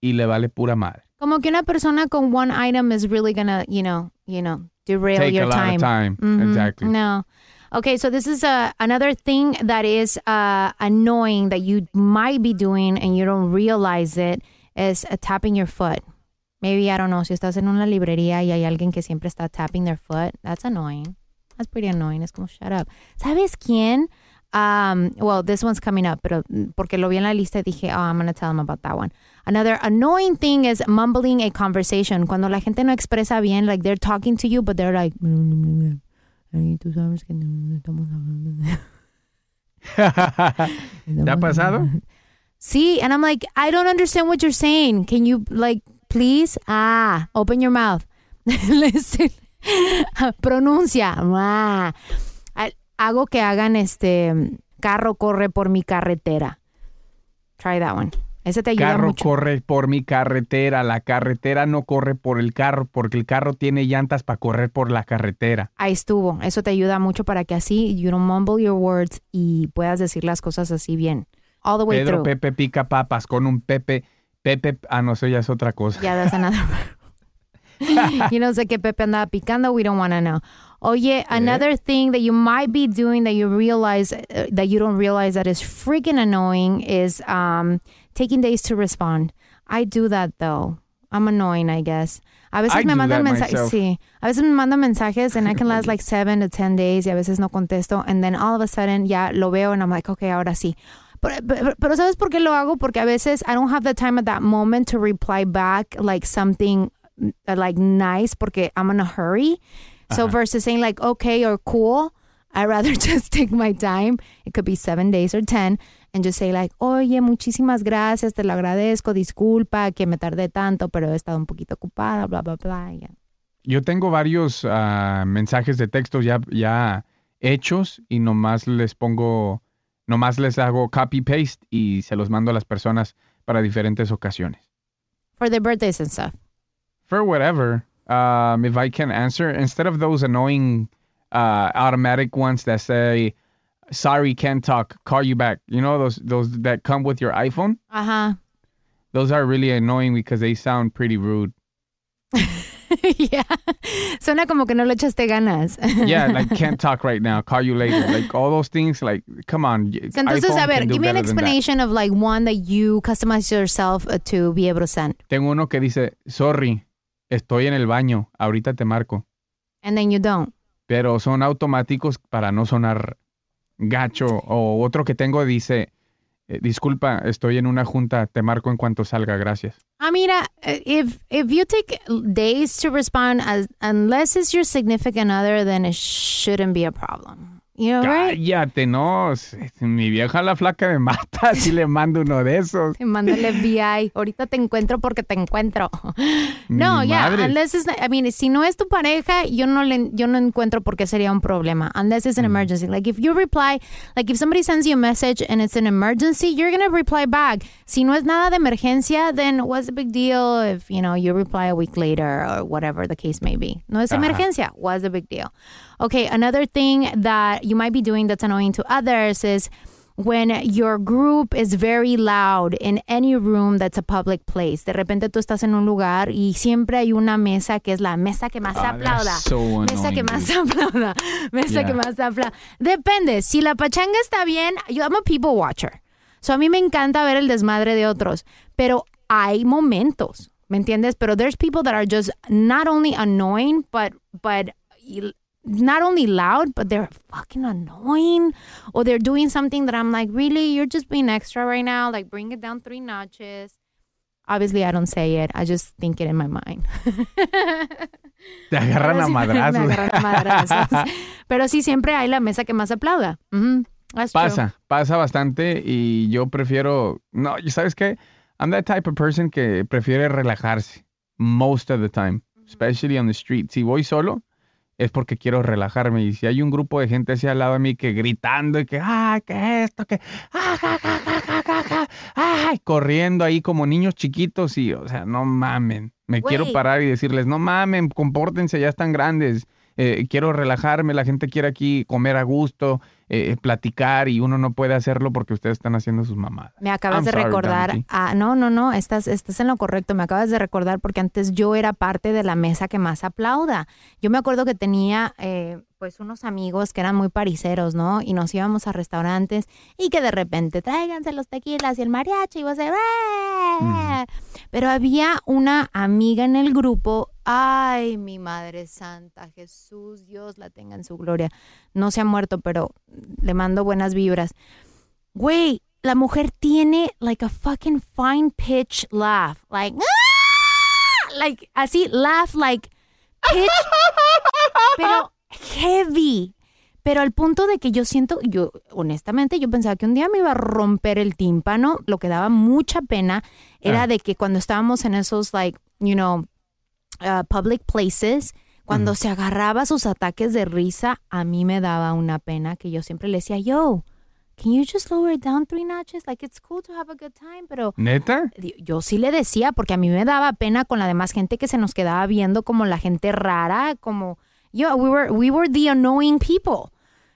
y le vale pura madre. Como que una persona con one item is really gonna, you know, you know, derail Take a your lot of time. time. Mhm. Exactly. No. Okay, so this is uh, another thing that is uh, annoying that you might be doing and you don't realize it is uh, tapping your foot. Maybe I don't know si estás en una librería y hay alguien que siempre está tapping their foot. That's annoying. That's pretty annoying. Es como shut up. ¿Sabes quién? Um, well, this one's coming up, pero mm, porque lo vi en la lista dije, oh, I'm going to tell them about that one. Another annoying thing is mumbling a conversation. Cuando la gente no expresa bien, like they're talking to you, but they're like, "Ay, tú sabes que no estamos hablando de-". ¿Te ha pasado? Sí, and I'm like, I don't understand what you're saying. Can you, like, please? Ah, open your mouth. Listen. Pronuncia. Ah. Hago que hagan este carro corre por mi carretera. Try that one. Ese te ayuda carro mucho. corre por mi carretera, la carretera no corre por el carro porque el carro tiene llantas para correr por la carretera. Ahí estuvo. Eso te ayuda mucho para que así you don't mumble your words y puedas decir las cosas así bien. All the way Pedro through. Pepe pica papas con un Pepe Pepe ah no eso ya es otra cosa. Yeah, that's another. you know, sé que Pepe andaba picando. We don't want to know. Oye, another thing that you might be doing that you realize uh, that you don't realize that is freaking annoying is um, taking days to respond. I do that though. I'm annoying, I guess. A veces I me mandan mensajes, sí. A veces me mandan mensajes and I can last like seven to ten days y a veces no contesto and then all of a sudden ya lo veo and I'm like, okay, ahora sí. Pero, pero, pero ¿sabes por qué lo hago? Porque a veces I don't have the time at that moment to reply back like something uh, like nice porque I'm in a hurry. So versus saying like okay or cool, I'd rather just take my time. It could be seven days or ten and just say like, oye, muchísimas gracias, te lo agradezco, disculpa que me tardé tanto, pero he estado un poquito ocupada, bla, bla, bla. y ya. Yo tengo varios ah, mensajes de texto ya, ya hechos y nomás les pongo, nomás les hago copy paste y se los mando a las personas para diferentes ocasiones. For their birthdays and stuff. For whatever, um, if I can answer, instead of those annoying uh, automatic ones that say, sorry, can't talk, call you back. You know, those, those that come with your iPhone? Ajá. Those are really annoying because they sound pretty rude. yeah. Suena como que no le echaste ganas. Yeah, like can't talk right now, call you later. Like all those things, like come on. So, entonces, a ver, give me an better than that. explanation of like one that you customize yourself uh, to be able to send. Tengo uno que dice, sorry, estoy en el baño, ahorita te marco. And then you don't. Pero son automáticos para no sonar gacho. O otro que tengo dice, eh, disculpa, estoy en una junta, te marco en cuanto salga, gracias. I mean, uh, if if you take days to respond, as unless it's your significant other, then it shouldn't be a problem. You know, right? Cállate, no. Mi vieja la flaca me mata si le mando uno de esos. Te manda el FBI. Ahorita te encuentro porque te encuentro. No, Ni yeah. Unless it's, I mean, si no es tu pareja, yo no le, yo no encuentro por qué sería un problema. Unless it's an emergency. Like if you reply, like if somebody sends you a message and it's an emergency, you're gonna reply back. Si no es nada de emergencia, then what's the big deal if you know you reply a week later or whatever the case may be? No es Ajá. emergencia. What's the big deal? Okay, another thing that you might be doing that's annoying to others is when your group is very loud in any room that's a public place. De repente tú estás en un lugar y siempre hay una mesa que es la mesa que más Ah, aplauda. so mesa que más aplauda. Mesa Yeah. que más aplauda. Depende. Si la pachanga está bien, yo I'm a people watcher. So a mí me encanta ver el desmadre de otros, pero hay momentos, ¿me entiendes? Pero there's people that are just not only annoying, but but not only loud, but they're fucking annoying, or they're doing something that I'm like, really, you're just being extra right now. Like, bring it down three notches. Obviously, I don't say it. I just think it in my mind. Te agarran a madrazos. Me agarran a madrazos. Pero sí, siempre hay la mesa que más aplauda. True. Pasa, pasa bastante y yo prefiero, no, ¿y ¿sabes qué? I'm that type of person que prefiere relajarse most of the time, especially on the street. Si voy solo es porque quiero relajarme y si hay un grupo de gente así al lado de mí que gritando y que, ah, que esto, que, ah, ja, ja, ja, ay, corriendo ahí como niños chiquitos y, o sea, no mamen. Me quiero parar y decirles, no mamen, compórtense, ya están grandes. Eh, quiero relajarme, la gente quiere aquí comer a gusto, eh, platicar y uno no puede hacerlo porque ustedes están haciendo sus mamadas. Me acabas I'm de sorry, recordar. Ah, no, no, no, estás, estás en lo correcto. Me acabas de recordar porque antes yo era parte de la mesa que más aplauda. Yo me acuerdo que tenía eh, pues unos amigos que eran muy pariseros, ¿no? Y nos íbamos a restaurantes y que de repente tráiganse los tequilas y el mariachi y vos de, "Eh". Pero había una amiga en el grupo. Ay, mi madre santa, Jesús, Dios la tenga en su gloria. No se ha muerto, pero le mando buenas vibras. Güey, la mujer tiene like a fucking fine pitch laugh. Like, "Ah!" like así, laugh like pitch, pero heavy. Pero al punto de que yo siento, yo honestamente, yo pensaba que un día me iba a romper el tímpano. Lo que daba mucha pena era Ah. de que cuando estábamos en esos, like, you know, uh, public places, cuando se agarraba sus ataques de risa, a mí me daba una pena que yo siempre le decía, yo, can you just lower it down three notches? Like, it's cool to have a good time, pero ¿Neta? yo sí le decía, porque a mí me daba pena con la demás gente que se nos quedaba viendo como la gente rara, como, yo, we were, we were the annoying people.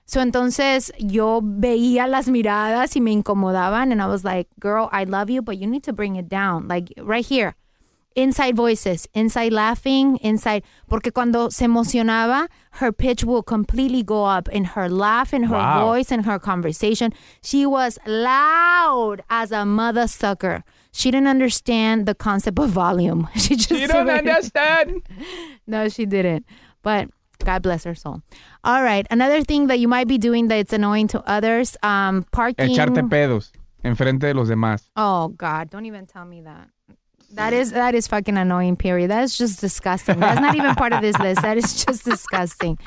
So entonces yo veía las miradas y me incomodaban and I was like, girl, I love you, but you need to bring it down. Like right here. Inside voices, inside laughing, inside. Porque cuando se emocionaba, her pitch will completely go up in her laugh, in her Wow. voice, in her conversation. She was loud as a mother sucker. she didn't understand the concept of volume. She just You don't understand. no, she didn't. But God bless her soul. All right. Another thing that you might be doing that's annoying to others, um, parking. Echarte pedos enfrente de los demás. Oh God, don't even tell me that. That is that is fucking annoying. Period. That is just disgusting. That's not even part of this list. That is just disgusting.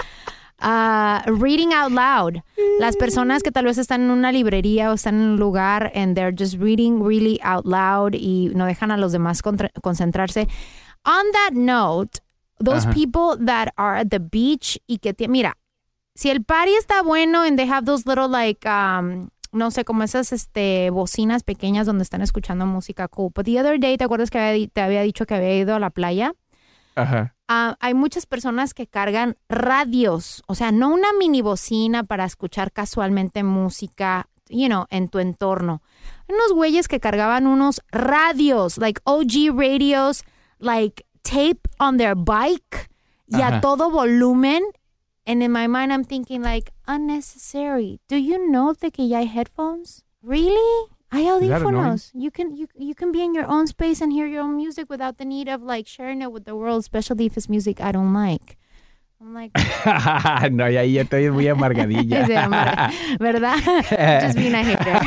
Uh, reading out loud. Las personas que tal vez están en una librería o están en un lugar and they're just reading really out loud y no dejan a los demás concentrarse. On that note, those Ajá. people that are at the beach y que tie- mira, si el party está bueno and they have those little like um no sé, como esas este bocinas pequeñas donde están escuchando música cool. But the other day, ¿te acuerdas que había te había dicho que había ido a la playa? Ajá. Ah, hay muchas personas que cargan radios, o sea, no una mini bocina para escuchar casualmente música, you know, en tu entorno. Hay unos güeyes que cargaban unos radios, like OG radios, like tape on their bike y a Ajá. todo volumen. And in my mind, I'm thinking like unnecessary. Do you know de que ya hay headphones? Really? Hay Is audífonos. You can you you can be in your own space and hear your own music without the need of like sharing it with the world, especially if it's music I don't like. I'm like, no, ya estoy muy amargadilla. ¿verdad? Just being a hater.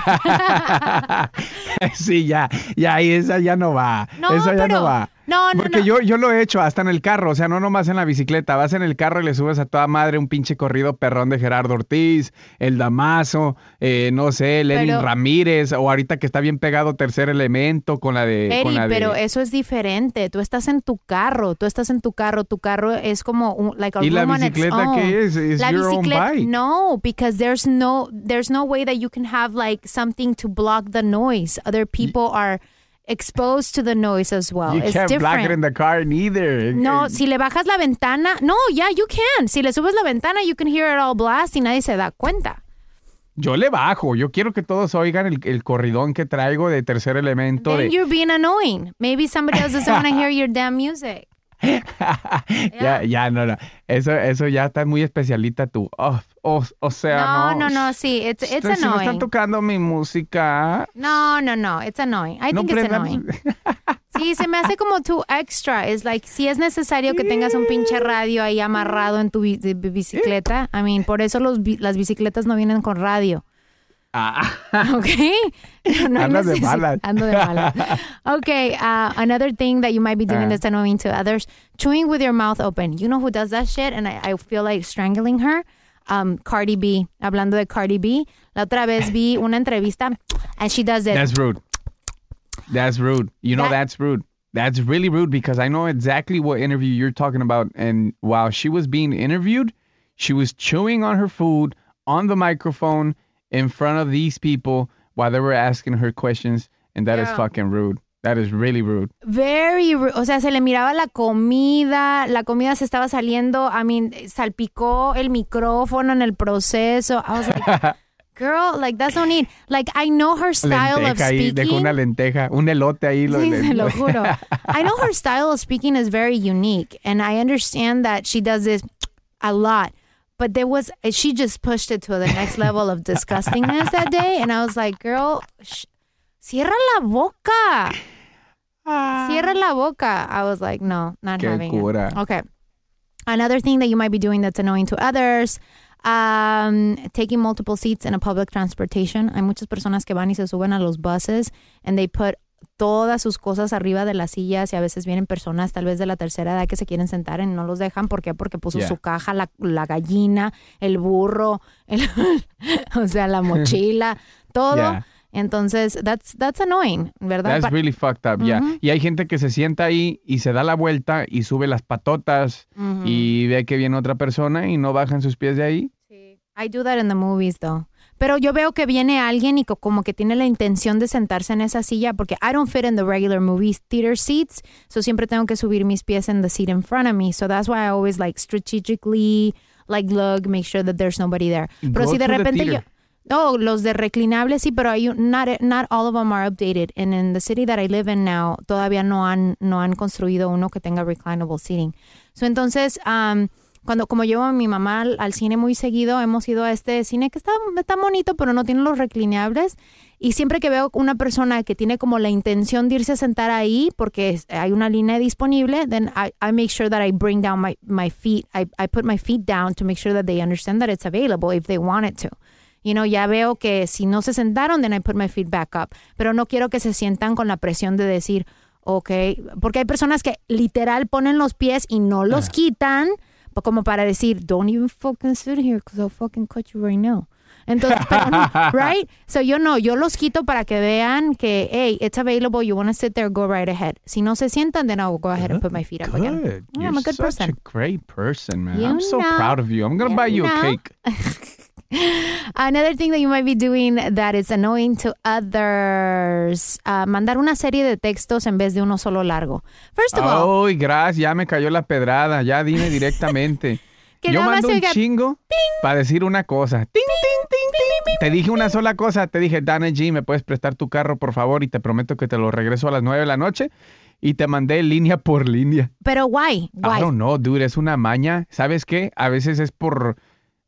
sí, ya, ya, esa ya no va. No, esa ya pero- no va. No, no, Porque no. Yo, yo lo he hecho hasta en el carro, o sea, no nomás en la bicicleta. Vas en el carro y le subes a toda madre un pinche corrido perrón de Gerardo Ortiz, el Damaso, eh, no sé, Lenin Pero- Ramírez, o ahorita que está bien pegado Tercer Elemento con la de. con Eri, la de- pero eso es diferente. Tú estás en tu carro, tú estás en tu carro, tu carro es como un, like a ¿Y la bicicleta own. qué es? It's la your own bicicleta, bike. no, because there's no there's no way that you can have like something to block the noise. Other people are exposed to the noise as well. You it's can't block different. it in the car neither. No, si le bajas la ventana, no, yeah, you can. Si le subes la ventana, you can hear it all blast y nadie se da cuenta. Yo le bajo, yo quiero que todos oigan el, el corridón que traigo de Tercer Elemento. Then de- you're being annoying. Maybe somebody else doesn't want to hear your damn music. Ya, ya, no, no. Eso, eso ya está muy especialita tú. Oh, oh, o sea, No, no. no, no, sí, it's, it's si no están annoying. tocando mi música. No, no, no, it's annoying. I no think it's annoying. Sí, se me hace como too extra. Es like, si es necesario que tengas un pinche radio ahí amarrado en tu bicicleta. I mean, por eso los, las bicicletas no vienen con radio. ¿Ok? No hay Andas de malas. Ando de malas. Okay, uh, another thing that you might be doing Ah. that's annoying to others, chewing with your mouth open. You know who does that shit? And I, I feel like strangling her. Um, Cardi B. Hablando de Cardi B. La otra vez vi una entrevista and she does it. That's rude. That's rude. You know, That- that's rude. That's really rude because I know exactly what interview you're talking about. And while she was being interviewed, she was chewing on her food on the microphone in front of these people while they were asking her questions. And that is Yeah. fucking rude. That is really rude. Very, ru- o sea, se le miraba la comida, la comida se estaba saliendo, I mean, salpicó el micrófono en el proceso. I was like, girl, like that's no need. Like I know her style of lenteja ahí, dejó una lenteja, un elote ahí. Sí, se lo juro. I know her style of speaking is very unique, and I understand that she does this a lot. But there was, she just pushed it to the next level of disgustingness that day, and I was like, girl, sh- cierra la boca. Cierra la boca. I was like, no, not having cura. it. Okay. Another thing that you might be doing that's annoying to others, um, taking multiple seats in a public transportation. Hay muchas personas que van y se suben a los buses and they put todas sus cosas arriba de las sillas y a veces vienen personas tal vez de la tercera edad que se quieren sentar y no los dejan. ¿Por qué? Porque puso Yeah. su caja, la, la gallina, el burro, el- o sea, la mochila, todo. Yeah. Entonces, that's, that's annoying, ¿verdad? That's really fucked up, yeah. Ujú. Y hay gente que se sienta ahí y se da la vuelta y sube las patotas Ujú. y ve que viene otra persona y no bajan sus pies de ahí. I do that in the movies, though. Pero yo veo que viene alguien y co- como que tiene la intención de sentarse en esa silla porque I don't fit in the regular movie theater seats, so siempre tengo que subir mis pies in the seat in front of me. So that's why I always like strategically like look, make sure that there's nobody there. Pero Go si de repente yo. Oh, los de reclinables sí, pero hay un- not not all of them are updated. And in the city that I live in now, todavía no han no han construido uno que tenga reclinable seating. So entonces, um, cuando como llevo a mi mamá al, al cine muy seguido, hemos ido a este cine que está, está bonito, pero no tiene los reclinables. Y siempre que veo una persona que tiene como la intención de irse a sentar ahí porque hay una línea disponible, then I, I make sure that I bring down my, my feet. I, I put my feet down to make sure that they understand that it's available if they want it to. You know, ya veo que si no se sentaron, then I put my feet back up. Pero no quiero que se sientan con la presión de decir, ok, porque hay personas que literal ponen los pies y no los quitan, pa- como para decir, don't even fucking sit here because I'll fucking cut you right now. Entonces, pero no, right? So yo no, yo los quito para que vean que, hey, it's available, you want to sit there, go right ahead. Si no se sientan, then I'll go ahead and put my feet up again. Yeah, You're I'm a good such person. a great person, man. You I'm so know. proud of you. I'm gonna You buy you know. a cake. Another thing that you might be doing that is annoying to others, uh, mandar una serie de textos en vez de uno solo largo. First of all, Ay, gracias, ya me cayó la pedrada. Ya dime directamente. Que Yo mando un chingo para decir una cosa. Ting, ting, ting. Te dije una sola cosa. Te dije, Dana G, ¿me puedes prestar tu carro, por favor? Y te prometo que te lo regreso a las nueve de la noche. Y te mandé línea por línea. pero why? Why? I don't know, dude. Es una maña. ¿Sabes qué? A veces es por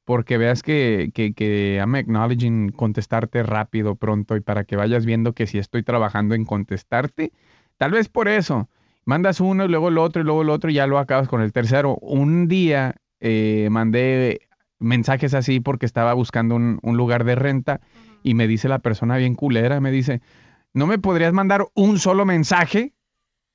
porque veas que, que, que I'm acknowledging contestarte rápido, pronto, y para que vayas viendo que si estoy trabajando en contestarte, tal vez por eso. Mandas uno y luego el otro y luego el otro y ya lo acabas con el tercero. Un día eh, mandé mensajes así porque estaba buscando un, un lugar de renta y me dice la persona bien culera, me dice, ¿no me podrías mandar un solo mensaje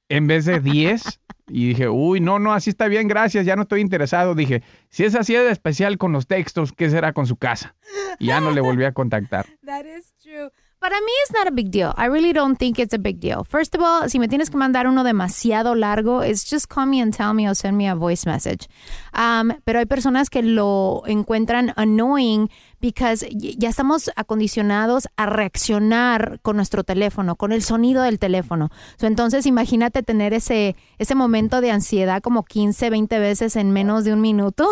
en vez de 10? Y dije, uy, no, no, así está bien, gracias, ya no estoy interesado. Dije, si es así de especial con los textos, ¿qué será con su casa? Y ya no le volví a contactar. Para mí it's not a big deal. I really don't think it's a big deal. First of all, si me tienes que mandar uno demasiado largo, it's just call me and tell me or send me a voice message. Um, pero hay personas que lo encuentran annoying because ya estamos acondicionados a reaccionar con nuestro teléfono, con el sonido del teléfono. So, entonces imagínate tener ese, ese momento de ansiedad como 15, 20 veces en menos de un minuto.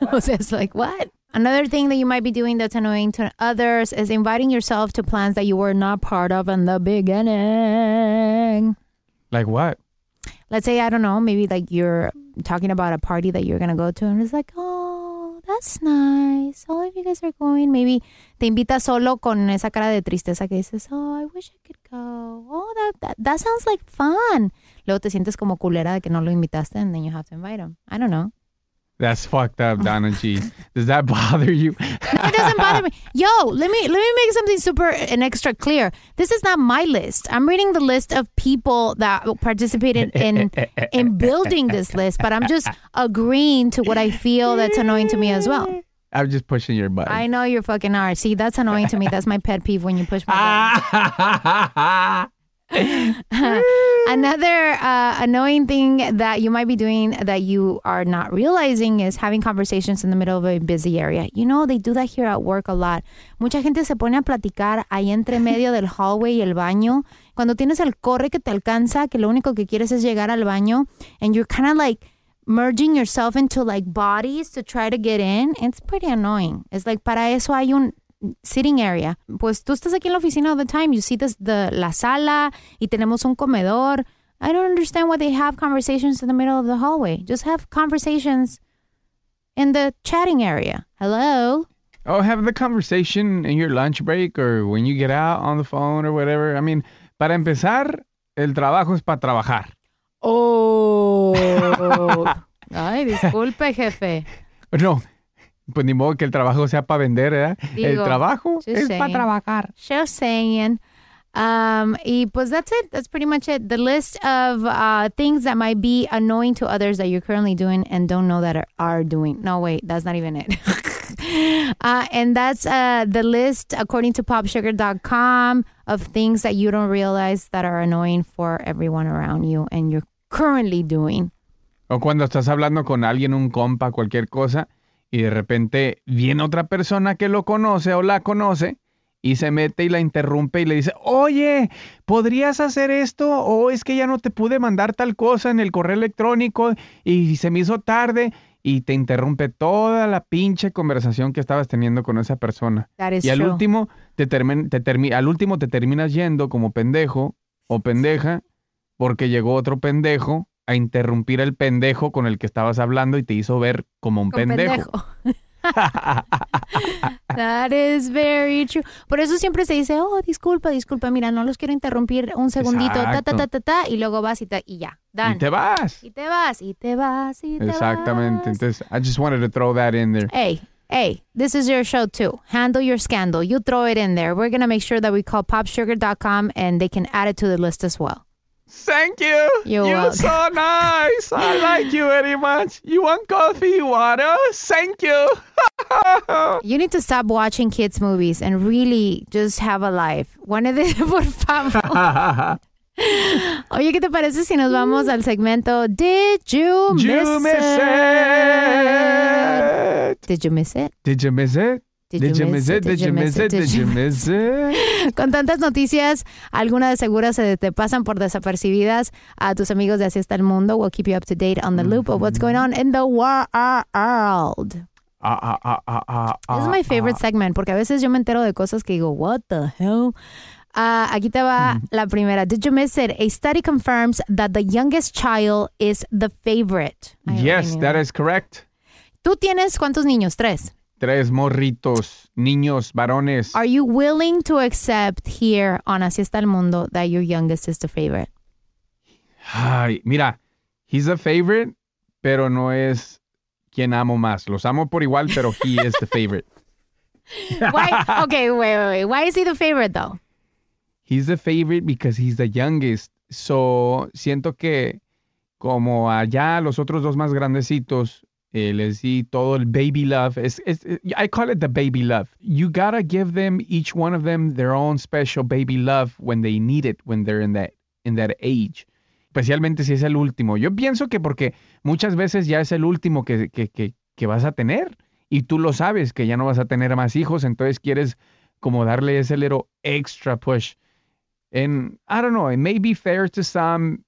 o sea, it's like, what? Another thing that you might be doing that's annoying to others is inviting yourself to plans that you were not part of in the beginning. Like what? Let's say, I don't know, maybe like you're talking about a party that you're going to go to and it's like, oh, that's nice. Oh, All of you guys are going. Maybe te invita solo con esa cara de tristeza que dices, oh, I wish I could go. Oh, that, that, that sounds like fun. Luego te sientes como culera de que no lo invitaste and then you have to invite him. I don't know. That's fucked up, Donna G. Does that bother you? No, it doesn't bother me. Yo, let me let me make something super and extra clear. This is not my list. I'm reading the list of people that participated in in building this list, but I'm just agreeing to what I feel that's annoying to me as well. I'm just pushing your button. I know you're fucking are. See, that's annoying to me. That's my pet peeve when you push my buttons. Another uh, annoying thing that you might be doing that you are not realizing is having conversations in the middle of a busy area. You know, they do that here at work a lot. Mucha gente se pone a platicar ahí entre medio del hallway y el baño. Cuando tienes el corre que te alcanza, que lo único que quieres es llegar al baño, and you're kind of like merging yourself into like bodies to try to get in. It's pretty annoying. It's like para eso hay un sitting area. Pues tú estás aquí en la oficina all the time. You see this, the, la sala y tenemos un comedor. I don't understand why they have conversations in the middle of the hallway. Just have conversations in the chatting area. Hello? Oh, have the conversation in your lunch break or when you get out on the phone or whatever. I mean, para empezar, el trabajo es para trabajar. Oh. Ay, disculpe, jefe. No, pues ni modo que el trabajo sea para vender, ¿verdad? el trabajo es para trabajar. Just saying. Um, y pues that's it. That's pretty much it. The list of uh, things that might be annoying to others that you're currently doing and don't know that are, are doing. No, wait, that's not even it. uh, and that's uh, the list, according to popsugar.com, of things that you don't realize that are annoying for everyone around you and you're currently doing. O cuando estás hablando con alguien, un compa, cualquier cosa, y de repente viene otra persona que lo conoce o la conoce y se mete y la interrumpe y le dice, oye, ¿podrías hacer esto? O es que ya no te pude mandar tal cosa en el correo electrónico y se me hizo tarde y te interrumpe toda la pinche conversación que estabas teniendo con esa persona. Y al true. último te te al último te terminas yendo como pendejo o pendeja porque llegó otro pendejo a interrumpir el pendejo con el que estabas hablando y te hizo ver como un Con pendejo. That is very true. Por eso siempre se dice, oh, disculpa, disculpa, mira, no los quiero interrumpir un segundito, ta, ta, ta, ta, ta, y luego vas y, ta- y ya, done. Y te vas. Y te vas, y te vas, y te Exactamente. Entonces, I just wanted to throw that in there. Hey, hey, this is your show too. Handle your scandal. You throw it in there. We're going to make sure that we call popsugar.com and they can add it to the list as well. Thank you. You're You're welcome. so nice. I like you very much. You want coffee, water? Thank you. You need to stop watching kids' movies and really just have a life. One of the, por favor. Oye, ¿qué te parece si nos vamos al segmento Did You You miss it. Did you miss it? Did you miss it? Did you miss it? Did you miss it? Did you miss it? Con tantas noticias, algunas de seguro se te pasan por desapercibidas a tus amigos de Así está el mundo. We'll keep you up to date on the loop of what's going on in the world. Ah, ah, ah, ah, ah, This is ah, my favorite ah. segment porque a veces yo me entero de cosas que digo, what the hell? Ah, aquí te va la primera. Did you miss it? A study confirms that the youngest child is the favorite. Yes, that is correct. ¿Tú tienes cuántos niños? Tres. Tres morritos, niños, varones. Are you willing to accept here on Así está el mundo that your youngest is the favorite? Ay, mira, he's a favorite, pero no es quien amo más. Los amo por igual, pero he is the favorite. Why? Okay, wait, wait, wait. Why is he the favorite though? He's the favorite because he's the youngest. So, siento que como allá los otros dos más grandecitos les di todo el baby love. Es, es- I call it the baby love. You gotta give them, each one of them, their own special baby love when they need it, when they're in that, in that age. Especialmente si es el último. Yo pienso que porque muchas veces ya es el último que, que, que, que vas a tener y tú lo sabes que ya no vas a tener más hijos, entonces quieres como darle ese little extra push. And I don't know, it may be fair to some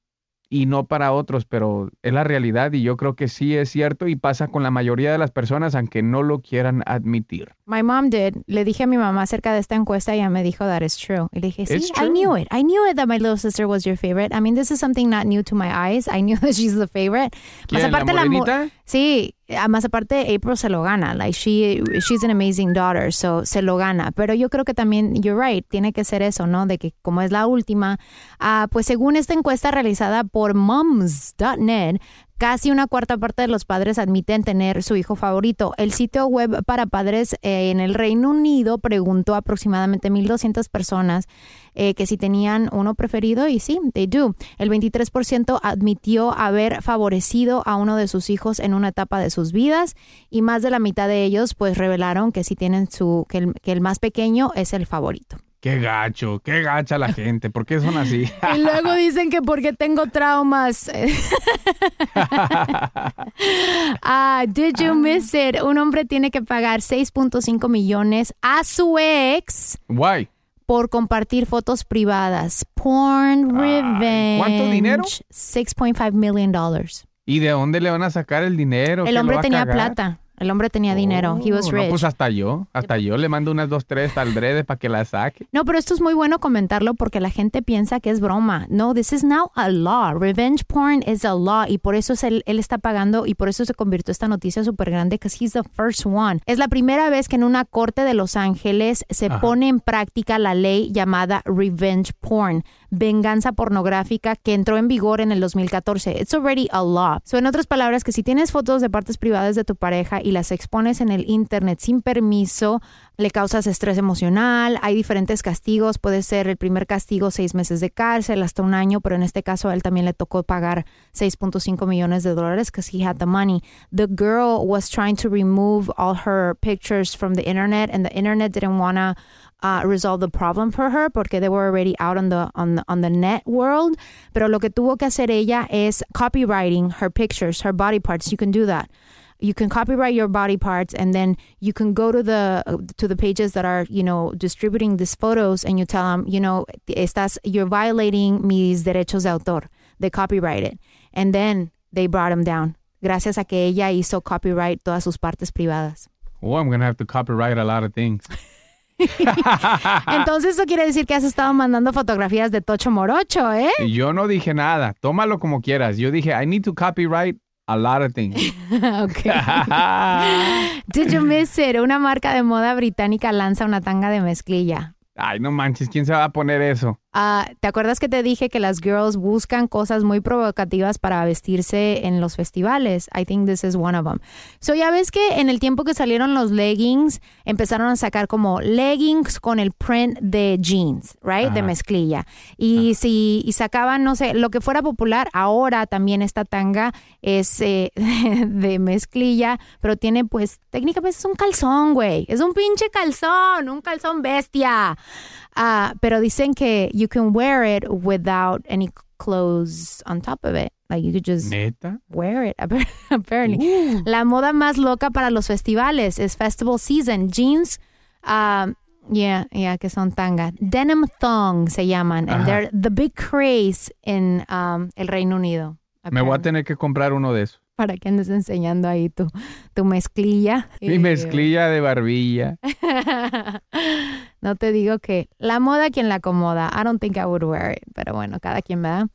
y no para otros, pero es la realidad y yo creo que sí es cierto y pasa con la mayoría de las personas aunque no lo quieran admitir. My mom did. Le dije a mi mamá acerca de esta encuesta y ella me dijo that is true. Y le dije, sí, It's I knew it. I knew it that my little sister was your favorite. I mean, this is something not new to my eyes. I knew that she's the favorite. ¿Quién, la mu- morenita? Sí, más aparte April se lo gana. Like she she's an amazing daughter, so se lo gana. Pero yo creo que también you're right, tiene que ser eso, ¿no? De que como es la última, ah, pues según esta encuesta realizada por moms.net, Casi una cuarta parte de los padres admiten tener su hijo favorito. El sitio web para padres eh, en el Reino Unido preguntó a aproximadamente 1.200 personas eh, que si tenían uno preferido y sí, they do. El 23% admitió haber favorecido a uno de sus hijos en una etapa de sus vidas y más de la mitad de ellos pues revelaron que si tienen su que el, que el más pequeño es el favorito. Qué gacho, qué gacha la gente, ¿por qué son así? Y luego dicen que porque tengo traumas. Ah, did you miss it? Un hombre tiene que pagar 6.5 millones a su ex Why? por compartir fotos privadas. Porn revenge. ¿cuánto dinero? 6.5 million dollars. ¿Y de dónde le van a sacar el dinero? El ¿Qué, lo hombre tenía cagar? plata. El hombre tenía dinero. He was Oh, rich. No, pues hasta yo, hasta yo le mando unas dos, tres al drede para que la saque. No, pero esto es muy bueno comentarlo porque la gente piensa que es broma. No, this is now a law. Revenge porn is a law y por eso es él, él está pagando y por eso se convirtió esta noticia súper grande because he's the first one. Es la primera vez que en una corte de Los Ángeles se Ajá. pone en práctica la ley llamada revenge porn, venganza pornográfica que entró en vigor en el 2014. It's already a law. So, en otras palabras, que si tienes fotos de partes privadas de tu pareja y las expones en el internet sin permiso, le causas estrés emocional, hay diferentes castigos, puede ser el primer castigo seis meses de cárcel hasta un año, pero en este caso a él también le tocó pagar 6.5 millones de dólares because he had the money. The girl was trying to remove all her pictures from the internet and the internet didn't want to uh, resolve the problem for her porque they were already out on the, on the on the net world. Pero lo que tuvo que hacer ella es copywriting her pictures, her body parts. You can do that. You can copyright your body parts, and then you can go to the to the pages that are you know distributing these photos, and you tell them you know estás you're violating mis derechos de autor, they copyright it, and then they brought him down. Gracias a que ella hizo copyright todas sus partes privadas. Oh, I'm gonna have to copyright a lot of things. Entonces eso quiere decir que has estado mandando fotografías de Tocho Morocho, ¿eh? Yo no dije nada. Tómalo como quieras. Yo dije, I need to copyright a lot of things. ok. Did you miss it? Una marca de moda británica lanza una tanga de mezclilla. Ay, no manches, ¿quién se va a poner eso? Ah, ¿Te acuerdas que te dije que las girls buscan cosas muy provocativas para vestirse en los festivales? I think this is one of them. So ya ves que en el tiempo que salieron los leggings, empezaron a sacar como leggings con el print de jeans, right? De Ajá. mezclilla. Y si y sacaban, no sé, lo que fuera popular, ahora también esta tanga es eh, de mezclilla, pero tiene pues técnicamente es un calzón, güey. Es un pinche calzón, un calzón bestia. Ah, pero dicen que you can wear it without any clothes on top of it. Like you could just ¿Neta? wear it, apparently. La moda más loca para los festivales es festival season. Jeans, um, yeah, yeah, que son tanga. Denim thong se llaman. And they're the big craze in um, el Reino Unido. Me voy a tener que comprar uno de esos. Para que andes enseñando ahí tu, tu mezclilla. Mi mezclilla de barbilla. no te digo que la moda quien la acomoda. I don't think I would wear it, pero bueno, cada quien va.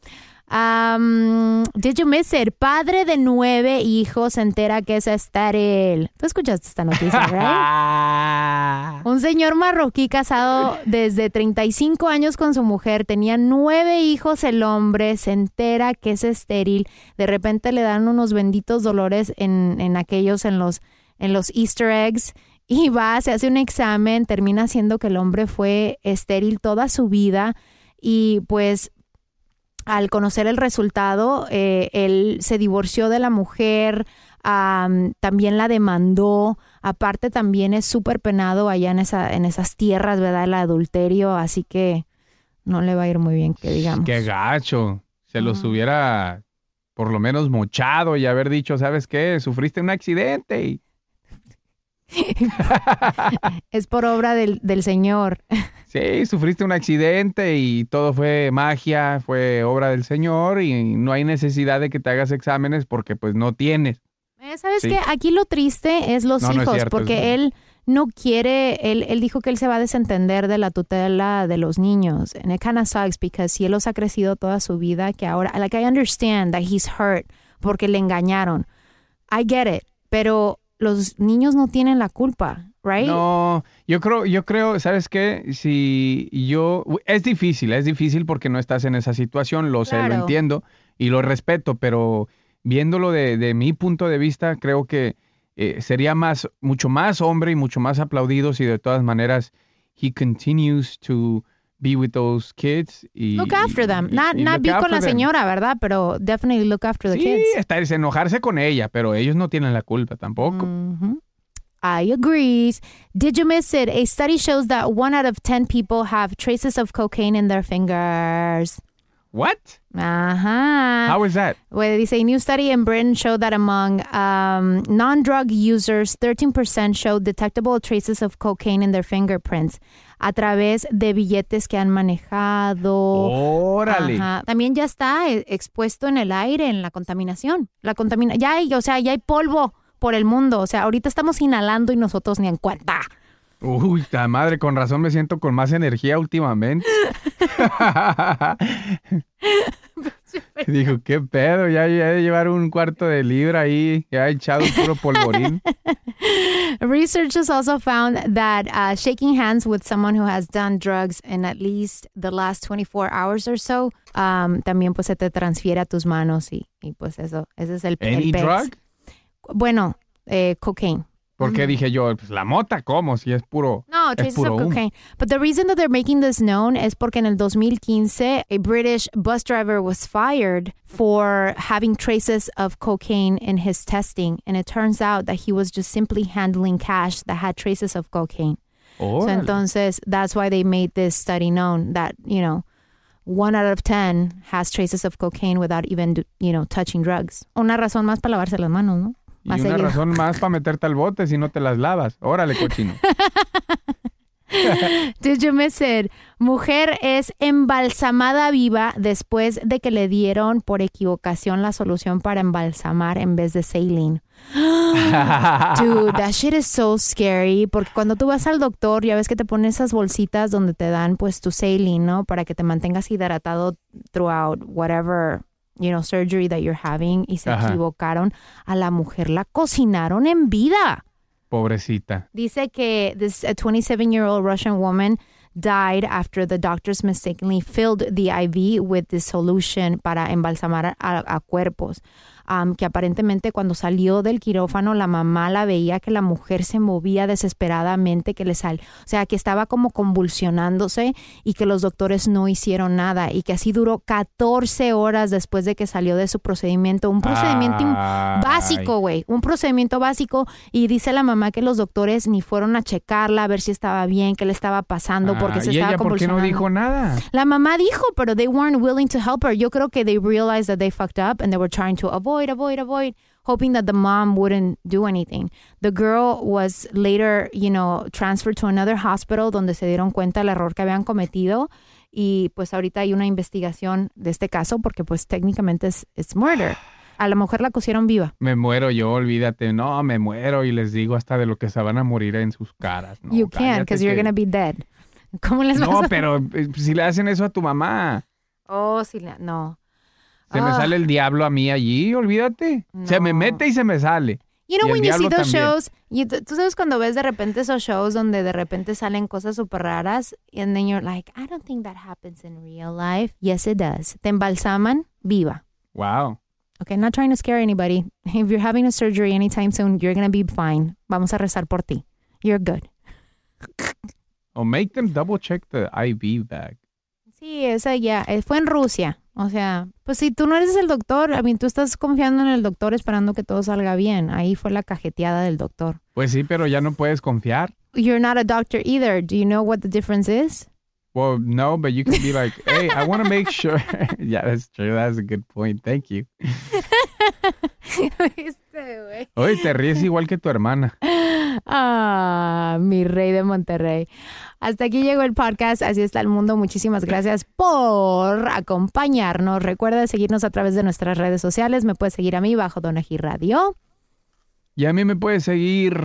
Um, did you miss it? Padre de nueve hijos se entera que es estéril. Tú escuchaste esta noticia, ¿right? Un señor marroquí casado desde 35 años con su mujer, tenía nueve hijos el hombre, se entera que es estéril, de repente le dan unos benditos dolores en, en aquellos, en los, en los easter eggs, y va, se hace un examen, termina siendo que el hombre fue estéril toda su vida y pues al conocer el resultado, eh, él se divorció de la mujer, am, también la demandó, aparte también es súper penado allá en, esa, en esas tierras, ¿verdad? El adulterio, así que no le va a ir muy bien, que digamos. Qué gacho. Se los hubiera por lo menos mochado y haber dicho, ¿sabes qué? Sufriste un accidente y es por obra del, del Señor. sí, sufriste un accidente y todo fue magia, fue obra del Señor y no hay necesidad de que te hagas exámenes porque pues no tienes. Eh, ¿Sabes Sí. qué? Aquí lo triste es los No, no es hijos, cierto, porque él no quiere, él, él dijo que él se va a desentender de la tutela de los niños. And it kind of sucks because si él los ha crecido toda su vida, que ahora, like I understand that he's hurt porque le engañaron. I get it, pero los niños no tienen la culpa, right? No, yo creo, yo creo, ¿sabes qué? Si yo, es difícil, es difícil porque no estás en esa situación, lo sé, lo entiendo y lo respeto, pero viéndolo de, de mi punto de vista, creo que eh, sería más, mucho más hombre y mucho más aplaudido si de todas maneras he continues to be with those kids y Look after them. y- Not, y not be con la them. señora, ¿verdad? Pero definitely look after the Sí, kids. está, es enojarse con ella, pero ellos no tienen la culpa tampoco. Mhm. I agree. Did you miss it? A study shows that one out of 10 people have traces of cocaine in their fingers. What? Ajá. How is that? Well, dice, a new study in Britain showed that among um, non-drug users, 13% showed detectable traces of cocaine in their fingerprints a través de billetes que han manejado. Órale. Ajá. También ya está eh, expuesto en el aire, en la contaminación. La contamina ya hay, o sea, ya hay polvo por el mundo. O sea, ahorita estamos inhalando y nosotros ni en cuenta. Uy, ta madre, con razón me siento con más energía últimamente. Dijo, qué pedo, ya, ya de llevar un cuarto de libra ahí, ya he echado puro polvorín. Researchers also found that uh, shaking hands with someone who has done drugs in at least the last 24 hours or so, um, también pues se te transfiere a tus manos y, y pues eso, ese es el, Any drug? Bueno, eh, cocaine. Porque dije yo, pues la mota, ¿cómo? Si es puro, No, es traces puro of humo. cocaine. But the reason that they're making this known es porque en el 2015 a British bus driver was fired for having traces of cocaine in his testing, and it turns out that he was just simply handling cash that had traces of cocaine. So Órale. entonces that's why they made this study known that you know one out of ten has traces of cocaine without even you know touching drugs. Una razón más para lavarse las manos, ¿no? Y Más una seguido. razón más para meterte al bote si no te las lavas. Órale, cochino. Did it? Mujer es embalsamada viva después de que le dieron por equivocación la solución para embalsamar en vez de saline. Dude, that shit is so scary. Porque cuando tú vas al doctor, ya ves que te ponen esas bolsitas donde te dan pues tu saline, ¿no? Para que te mantengas hidratado throughout whatever, you know, surgery that you're having. Y se Ajá. equivocaron. A la mujer la cocinaron en vida. Pobrecita. Dice que this a 27-year-old Russian woman died after the doctors mistakenly filled the IV with the solution para embalsamar a, a cuerpos. Um, que aparentemente cuando salió del quirófano la mamá la veía que la mujer se movía desesperadamente, que le sal, o sea, que estaba como convulsionándose y que los doctores no hicieron nada y que así duró 14 horas después de que salió de su procedimiento, un procedimiento Ay. básico, güey, un procedimiento básico y dice la mamá que los doctores ni fueron a checarla a ver si estaba bien, qué le estaba pasando porque se ¿Y estaba ella por qué no convulsionando. dijo nada? La mamá dijo, pero they weren't willing to help her. Yo creo que they realized that they fucked up and they were trying to avoid, avoid, avoid, hoping that the mom wouldn't do anything. The girl was later, you know, transferred to another hospital donde se dieron cuenta del error que habían cometido y pues ahorita hay una investigación de este caso porque pues técnicamente es it's murder. A la mujer la cosieron viva. Me muero yo, olvídate. No, me muero y les digo hasta de lo que se van a morir en sus caras. No, you can't because you're que- gonna be dead. ¿Cómo les vas No, a- pero eh, si le hacen eso a tu mamá, Oh, sí, la- no. Se me Ah. sale el diablo a mí allí, olvídate. Se me mete y se me sale. You know Y when you see those también. shows, you- tú sabes cuando ves de repente esos shows donde de repente salen cosas súper raras and then you're like, I don't think that happens in real life. Yes, it does. Te embalsaman viva. Wow. Okay, not trying to scare anybody. If you're having a surgery anytime soon, you're gonna be fine. Vamos a rezar por ti. You're good. O make them double check the IV bag. Sí, esa ya, eh, fue en Rusia. O sea, pues si tú no eres el doctor, I mean, tú estás confiando en el doctor esperando que todo salga bien. Ahí fue la cajeteada del doctor. Pues sí, pero ya no puedes confiar. You're not a doctor either. Do you know what the difference is? Well, no, but you can be like, hey, I want to make sure. yeah, that's true. That's a good point. Thank you. Güey. Oye, te ríes igual que tu hermana. Ah, mi rey de Monterrey. Hasta aquí llegó el podcast. Así está el mundo. Muchísimas gracias por acompañarnos. Recuerda seguirnos a través de nuestras redes sociales. Me puedes seguir a mí bajo Donají Radio. Y a mí me puedes seguir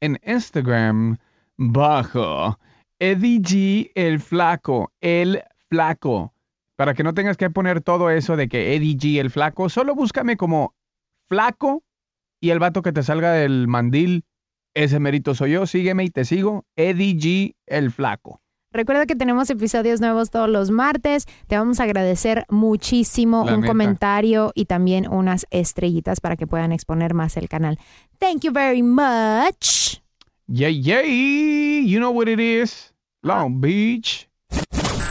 en Instagram bajo Eddie G el flaco, el flaco. Para que no tengas que poner todo eso de que Eddie G el flaco, solo búscame como flaco y el vato que te salga del mandil, ese mérito soy yo. Sígueme y te sigo, Eddie G el flaco. Recuerda que tenemos episodios nuevos todos los martes. Te vamos a agradecer muchísimo La un neta. comentario y también unas estrellitas para que puedan exponer más el canal. Thank you very much. Yay, yay, you know what it is. Long Beach.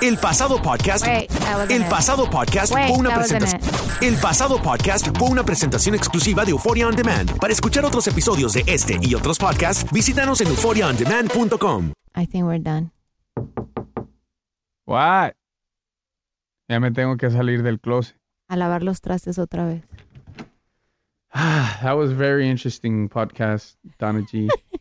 El pasado podcast. Wait, El it. pasado podcast Wait, fue una presentación. El pasado podcast fue una presentación exclusiva de Euphoria on Demand. Para escuchar otros episodios de este y otros podcasts, visítanos en euphoriaondemand.com. I think we're done. What? Ya me tengo que salir del closet. A lavar los trastes otra vez. That was very interesting podcast, Donna G.